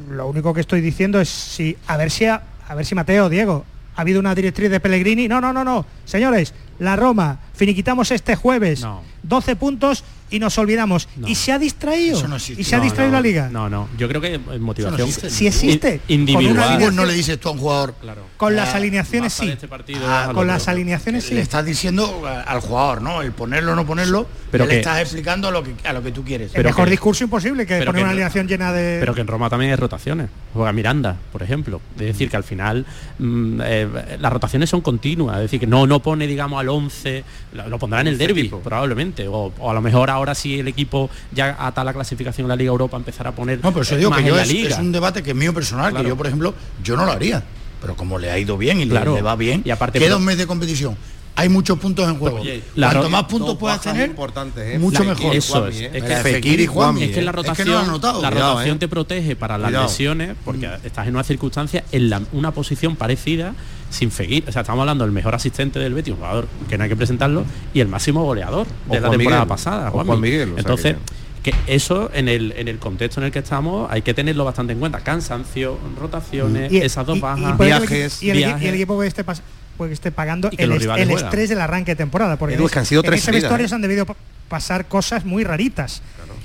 lo único que estoy diciendo es si a ver si a, a ver si Mateo, Diego, ha habido una directriz de Pellegrini. No, no, no, no. Señores, la Roma, finiquitamos este jueves. 12 puntos y nos olvidamos. Y se ha distraído. Eso no existe. y se ha No, distraído no, la liga. No, no, yo creo que motivación. existe. Si existe. in- individual. Con no le dices tú a un jugador. Con las Ah, alineaciones Basta de sí. este partido, Ah, Con las alineaciones sí. Le estás diciendo al jugador, ¿no? El ponerlo o no ponerlo, Pero le estás explicando a lo que, a lo que tú quieres. el mejor que- discurso imposible que poner que una alineación llena de. Pero que en Roma también hay rotaciones. Juega Miranda, por ejemplo. Es decir, que al final mm, eh, las rotaciones son continuas. Es decir, que no, no pone, digamos, al 11, lo, lo pondrá en el derby, probablemente. O, o a lo mejor ahora sí el equipo ya ata la clasificación en la Liga Europa empezar a poner No, pero eso eh, digo más que en yo la es, liga. es un debate que es mío personal, Claro. que yo, por ejemplo, yo no lo haría. Pero como le ha ido bien y Claro. le, va bien, Y aparte, queda pero- un mes de competición. Hay muchos puntos en juego. Oye, la Cuanto más puntos puedas tener, importantes, ¿eh? mucho mejor. Eso Juanmi. ¿eh? Es que, Fekir y Juanmi, es que la ¿eh? rotación, Es que no notado. la Cuidado, rotación ¿eh? te protege para las Cuidado. lesiones porque estás en una circunstancia en la- una posición parecida sin Fekir. O sea, estamos hablando del mejor asistente del Betis, un jugador que no hay que presentarlo, y el máximo goleador O de la Juan temporada Miguel. pasada. Juan Miguel, o sea Entonces, que- que eso en el, en el contexto en el que estamos hay que tenerlo bastante en cuenta. Cansancio, rotaciones, Y- esas dos y- y bajas. el viajes, y el, y el equipo que esté pas- puede que esté pagando Y el, estrés del arranque de temporada. Porque Edu, en es que han sido en tres ese vestuario ¿eh? se han debido pa- pasar cosas muy raritas.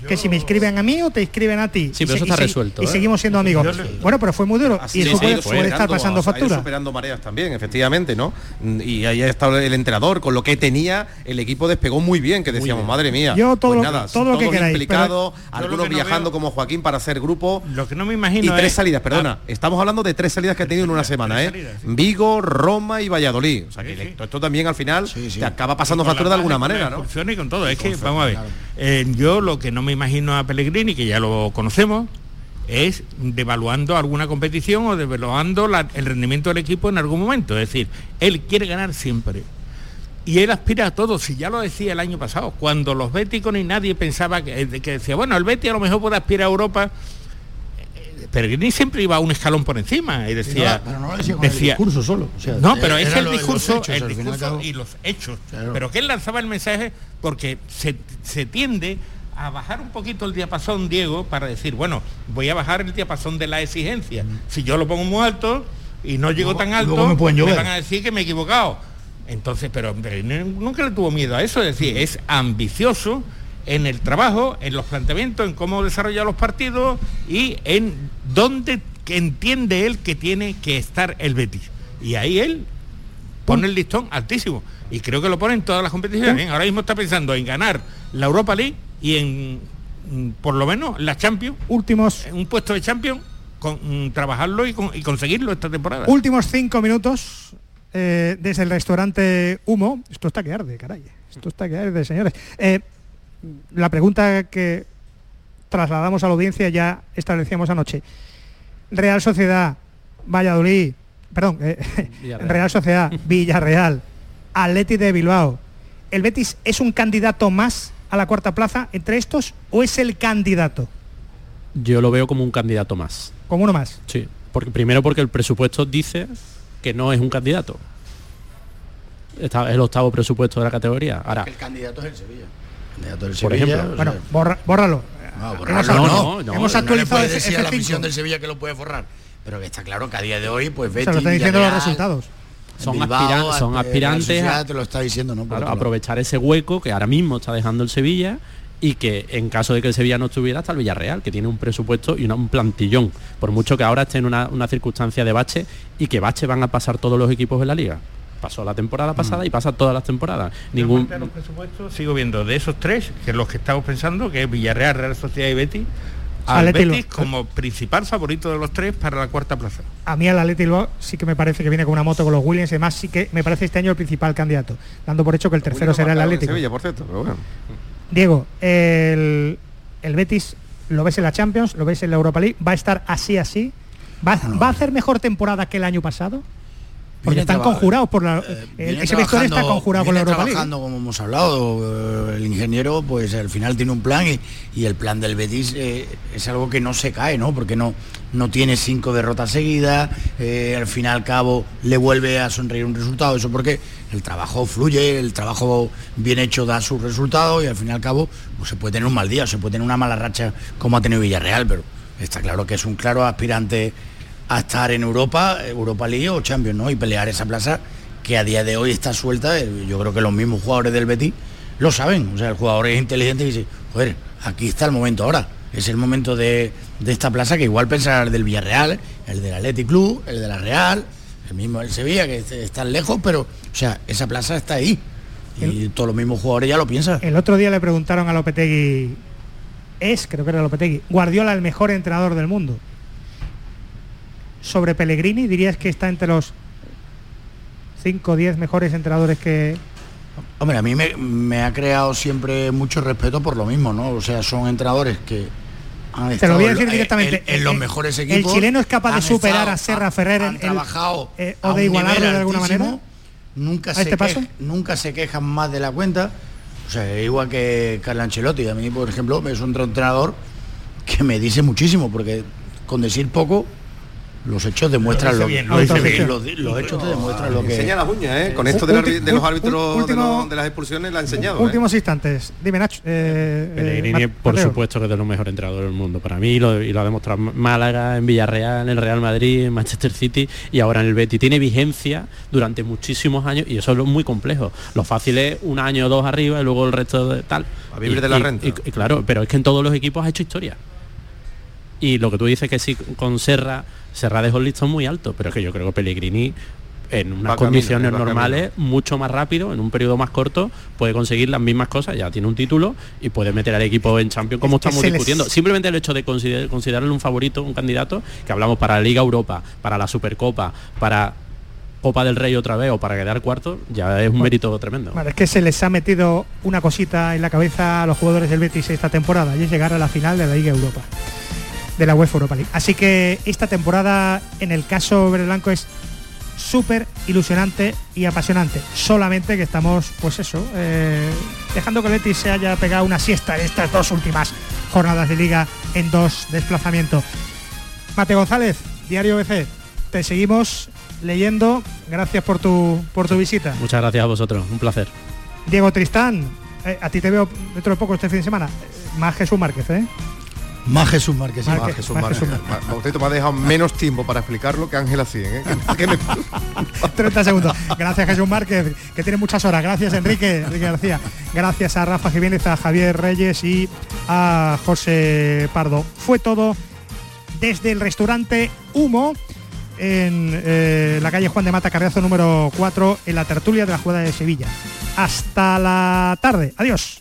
Que si me inscriben a mí o te inscriben a ti. Sí, Y pero eso se- está y resuelto, Y ¿eh? seguimos siendo amigos. Bueno, pero fue muy duro. Así y es, eso puede, estar pasando ha ido factura. superando mareas también, efectivamente, ¿no? Y ahí ha estado el entrenador, con lo que tenía, el equipo despegó muy bien, que decíamos, madre mía. Yo todo Pues lo- nada, todo lo que todos queráis, implicados, pero- algunos viajando veo- como Joaquín para hacer grupo. Lo que no me Y imagino tres es- salidas, perdona. Ah, Estamos hablando de tres salidas que ha tenido en una semana, ¿eh? Vigo, Roma y Valladolid. O sea que esto, también al final te acaba pasando factura de alguna manera, ¿no? expulsiones y con todo. Es que, vamos a ver, eh, yo lo que no me imagino a Pellegrini, que ya lo conocemos, es devaluando alguna competición o devaluando la- el rendimiento del equipo en algún momento. Es decir, él quiere ganar siempre. Y él aspira a todo, si ya lo decía el año pasado, cuando los béticos ni nadie pensaba que, eh, que decía, bueno, el Betis a lo mejor puede aspirar a Europa. eh, Pellegrini siempre iba un escalón por encima y decía, pero no lo decía con el discurso solo. o sea, no, pero es el discurso, hechos, el discurso y los hechos. Claro. Pero que él lanzaba el mensaje porque se, se tiende a bajar un poquito el diapasón, Diego, para decir, bueno, voy a bajar el diapasón de la exigencia. Si yo lo pongo muy alto y no llego tan alto, me pueden van a decir que me he equivocado. Entonces, pero, pero nunca le tuvo miedo a eso, es decir, es ambicioso en el trabajo, en los planteamientos, en cómo desarrolla los partidos y en dónde entiende él que tiene que estar el Betis. Y ahí él pone el listón altísimo. Y creo que lo pone en todas las competiciones. ¿eh? Ahora mismo está pensando en ganar la Europa League y en mm, por lo menos la Champions. Últimos. Un puesto de Champions, con, mm, trabajarlo y, con- y conseguirlo esta temporada. Últimos cinco minutos eh, desde el restaurante Humo. Esto está que arde, caray. Esto está que arde, señores. Eh, la pregunta que trasladamos a la audiencia ya establecíamos anoche. Real Sociedad, Valladolid, perdón, eh. Real Sociedad, Villarreal, Atleti de Bilbao. ¿El Betis es un candidato más a la cuarta plaza entre estos o es el candidato? Yo lo veo como un candidato más. Como uno más. Sí, porque primero porque el presupuesto dice que no es un candidato. Está el octavo presupuesto de la categoría. Ahora, El candidato es el Sevilla. El candidato del Por Sevilla, ejemplo. o Bueno, borra- bórralo. no, Hemos borrarlo, no, no, hemos no le actualizado decir a la cinco. del Sevilla que lo puede forrar. Pero que está claro que a día de hoy, pues Betis, lo están diciendo los resultados. Son, Bilbao, aspiran- son eh, aspirantes a, te lo está diciendo, ¿no? Por claro, otro lado. aprovechar ese hueco que ahora mismo está dejando el Sevilla y que en caso de que el Sevilla no estuviera hasta el Villarreal, que tiene un presupuesto y una- un plantillón, por mucho que ahora esté en una, una circunstancia de bache y que bache van a pasar todos los equipos de la liga. Pasó la temporada pasada y pasa todas las temporadas. Ningún, los presupuestos sigo viendo de esos tres, que es los que estamos pensando, que es Villarreal, Real Sociedad y Betis, al Atleti Betis lo- como principal favorito de los tres para la cuarta plaza. A mí el Atleti Bilbao sí que me parece que viene con una moto con los Williams y demás, sí que me parece este año el principal candidato, dando por hecho que el tercero será el Atlético. Sevilla, por cierto, pero bueno. Diego, el, el Betis lo ves en la Champions, lo ves en la Europa League, va a estar así así, va, va a hacer mejor temporada que el año pasado. Porque están conjurados por la. eh, ese vestuario está conjurado con la Europa League. trabajando, como hemos hablado, eh, el ingeniero pues al final tiene un plan y, y el plan del Betis eh, es algo que no se cae, ¿no? Porque no, no tiene cinco derrotas seguidas, eh, al fin y al cabo le vuelve a sonreír un resultado, eso porque el trabajo fluye, el trabajo bien hecho da sus resultados y al fin y al cabo pues, se puede tener un mal día, se puede tener una mala racha como ha tenido Villarreal, pero está claro que es un claro aspirante a estar en Europa, Europa League o Champions, ¿no? Y pelear esa plaza que a día de hoy está suelta. eh, Yo creo que los mismos jugadores del Betis lo saben. O sea, el jugador es inteligente y dice, joder, aquí está el momento ahora. Es el momento de, de esta plaza que igual pensar el del Villarreal, el del Athletic Club, el de la Real, el mismo del Sevilla, que est- están lejos, pero, o sea, esa plaza está ahí. Y todos los mismos jugadores ya lo piensan. El otro día le preguntaron a Lopetegui, es, creo que era Lopetegui, Guardiola el mejor entrenador del mundo. Sobre Pellegrini, dirías que está entre los 5 o 10 mejores entrenadores que... Hombre, a mí me, me ha creado siempre mucho respeto por lo mismo, ¿no? O sea, son entrenadores que han Te lo voy a decir en- directamente. en, en los el- mejores el equipos. chileno es capaz de superar estado- a Serra han- Ferrer en han el- trabajado eh, o de igualarlo de alguna manera. Nunca ¿A se, este paso? nunca se quejan más de la cuenta. O sea, igual que Carlo Ancelotti. A mí, por ejemplo, es un entrenador que me dice muchísimo, porque con decir poco, los hechos demuestran lo, bien, lo- lo dice lo- bien. los, los hechos te demuestran lo que Enseña las uñas, ¿eh? Con Eh, esto de los árbitros de, último- los- de las expulsiones la ha enseñado. ¿eh? Últimos instantes. Dime, Nacho. eh, eh, Pellegrini, por supuesto, que es de los mejores entrenadores del mundo. Para mí, lo, y lo ha demostrado en Málaga, en Villarreal, en el Real Madrid, en Manchester City y ahora en el Betis. Tiene vigencia durante muchísimos años y eso es lo muy complejo. Lo fácil es un año o dos arriba y luego el resto de tal. A vivir Y- de la y- renta. y- y claro, pero es que en todos los equipos ha hecho historia. Y lo que tú dices que sí, con Serra, Serra dejó el listón muy alto, pero es que yo creo que Pellegrini en unas Va condiciones normales, mucho más rápido, en un periodo más corto, puede conseguir las mismas cosas, ya tiene un título y puede meter al equipo en Champions como Es estamos les- discutiendo. Simplemente el hecho de consider- considerarle un favorito, un candidato, que hablamos para la Liga Europa, para la Supercopa, para Copa del Rey otra vez o para quedar cuarto, ya es un mérito tremendo. Es que se les ha metido una cosita en la cabeza a los jugadores del Betis esta temporada y es llegar a la final de la Liga Europa, de la UEFA Europa League. Así que esta temporada, en el caso verde blanco, es súper ilusionante y apasionante. Solamente que estamos, pues eso, eh, dejando que el Betis se haya pegado una siesta en estas dos últimas jornadas de liga en dos desplazamientos. Mate González, Diario BC, te seguimos leyendo. Gracias por tu, por tu visita. Muchas gracias a vosotros, un placer. Diego Tristán, eh, a ti te veo dentro de poco este fin de semana. Más Jesús Márquez, ¿eh? Más Jesús Márquez, sí. Más Jesús Márquez. Me ha dejado menos tiempo para explicarlo que Ángela 100, ¿eh? Me- 30 segundos. Gracias Jesús Márquez, que tiene muchas horas. Gracias Enrique, Enrique García. Gracias a Rafa Jiménez, a Javier Reyes y a José Pardo. Fue todo desde el restaurante Humo en eh, la calle Juan de Mata Carriazo número 4 en la tertulia de la jugada de Sevilla. Hasta la tarde. Adiós.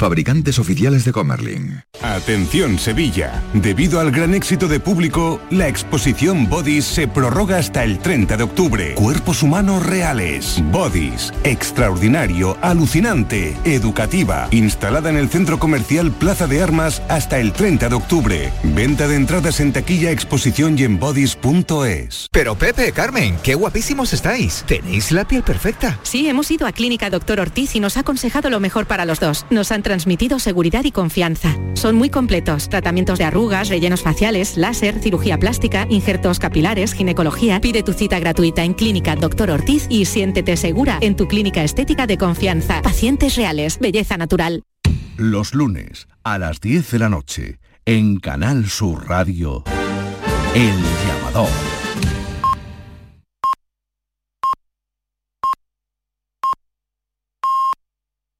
Fabricantes oficiales de Comerlin. Atención Sevilla. Debido al gran éxito de público, la exposición Bodies se prorroga hasta el 30 de octubre. Cuerpos humanos reales. Bodies. Extraordinario, alucinante, educativa. Instalada en el centro comercial Plaza de Armas hasta el 30 de octubre. Venta de entradas en taquilla, exposición y en bodies.es. Pero Pepe, Carmen, qué guapísimos estáis. Tenéis la piel perfecta. Sí, hemos ido a Clínica Doctor Ortiz y nos ha aconsejado lo mejor para los dos. Nos han transmitido seguridad y confianza. Son muy completos. Tratamientos de arrugas, rellenos faciales, láser, cirugía plástica, injertos capilares, ginecología. Pide tu cita gratuita en Clínica Doctor Ortiz y siéntete segura en tu clínica estética de confianza. Pacientes reales, belleza natural. Los lunes a las 10 de la noche en Canal Sur Radio, El Llamador.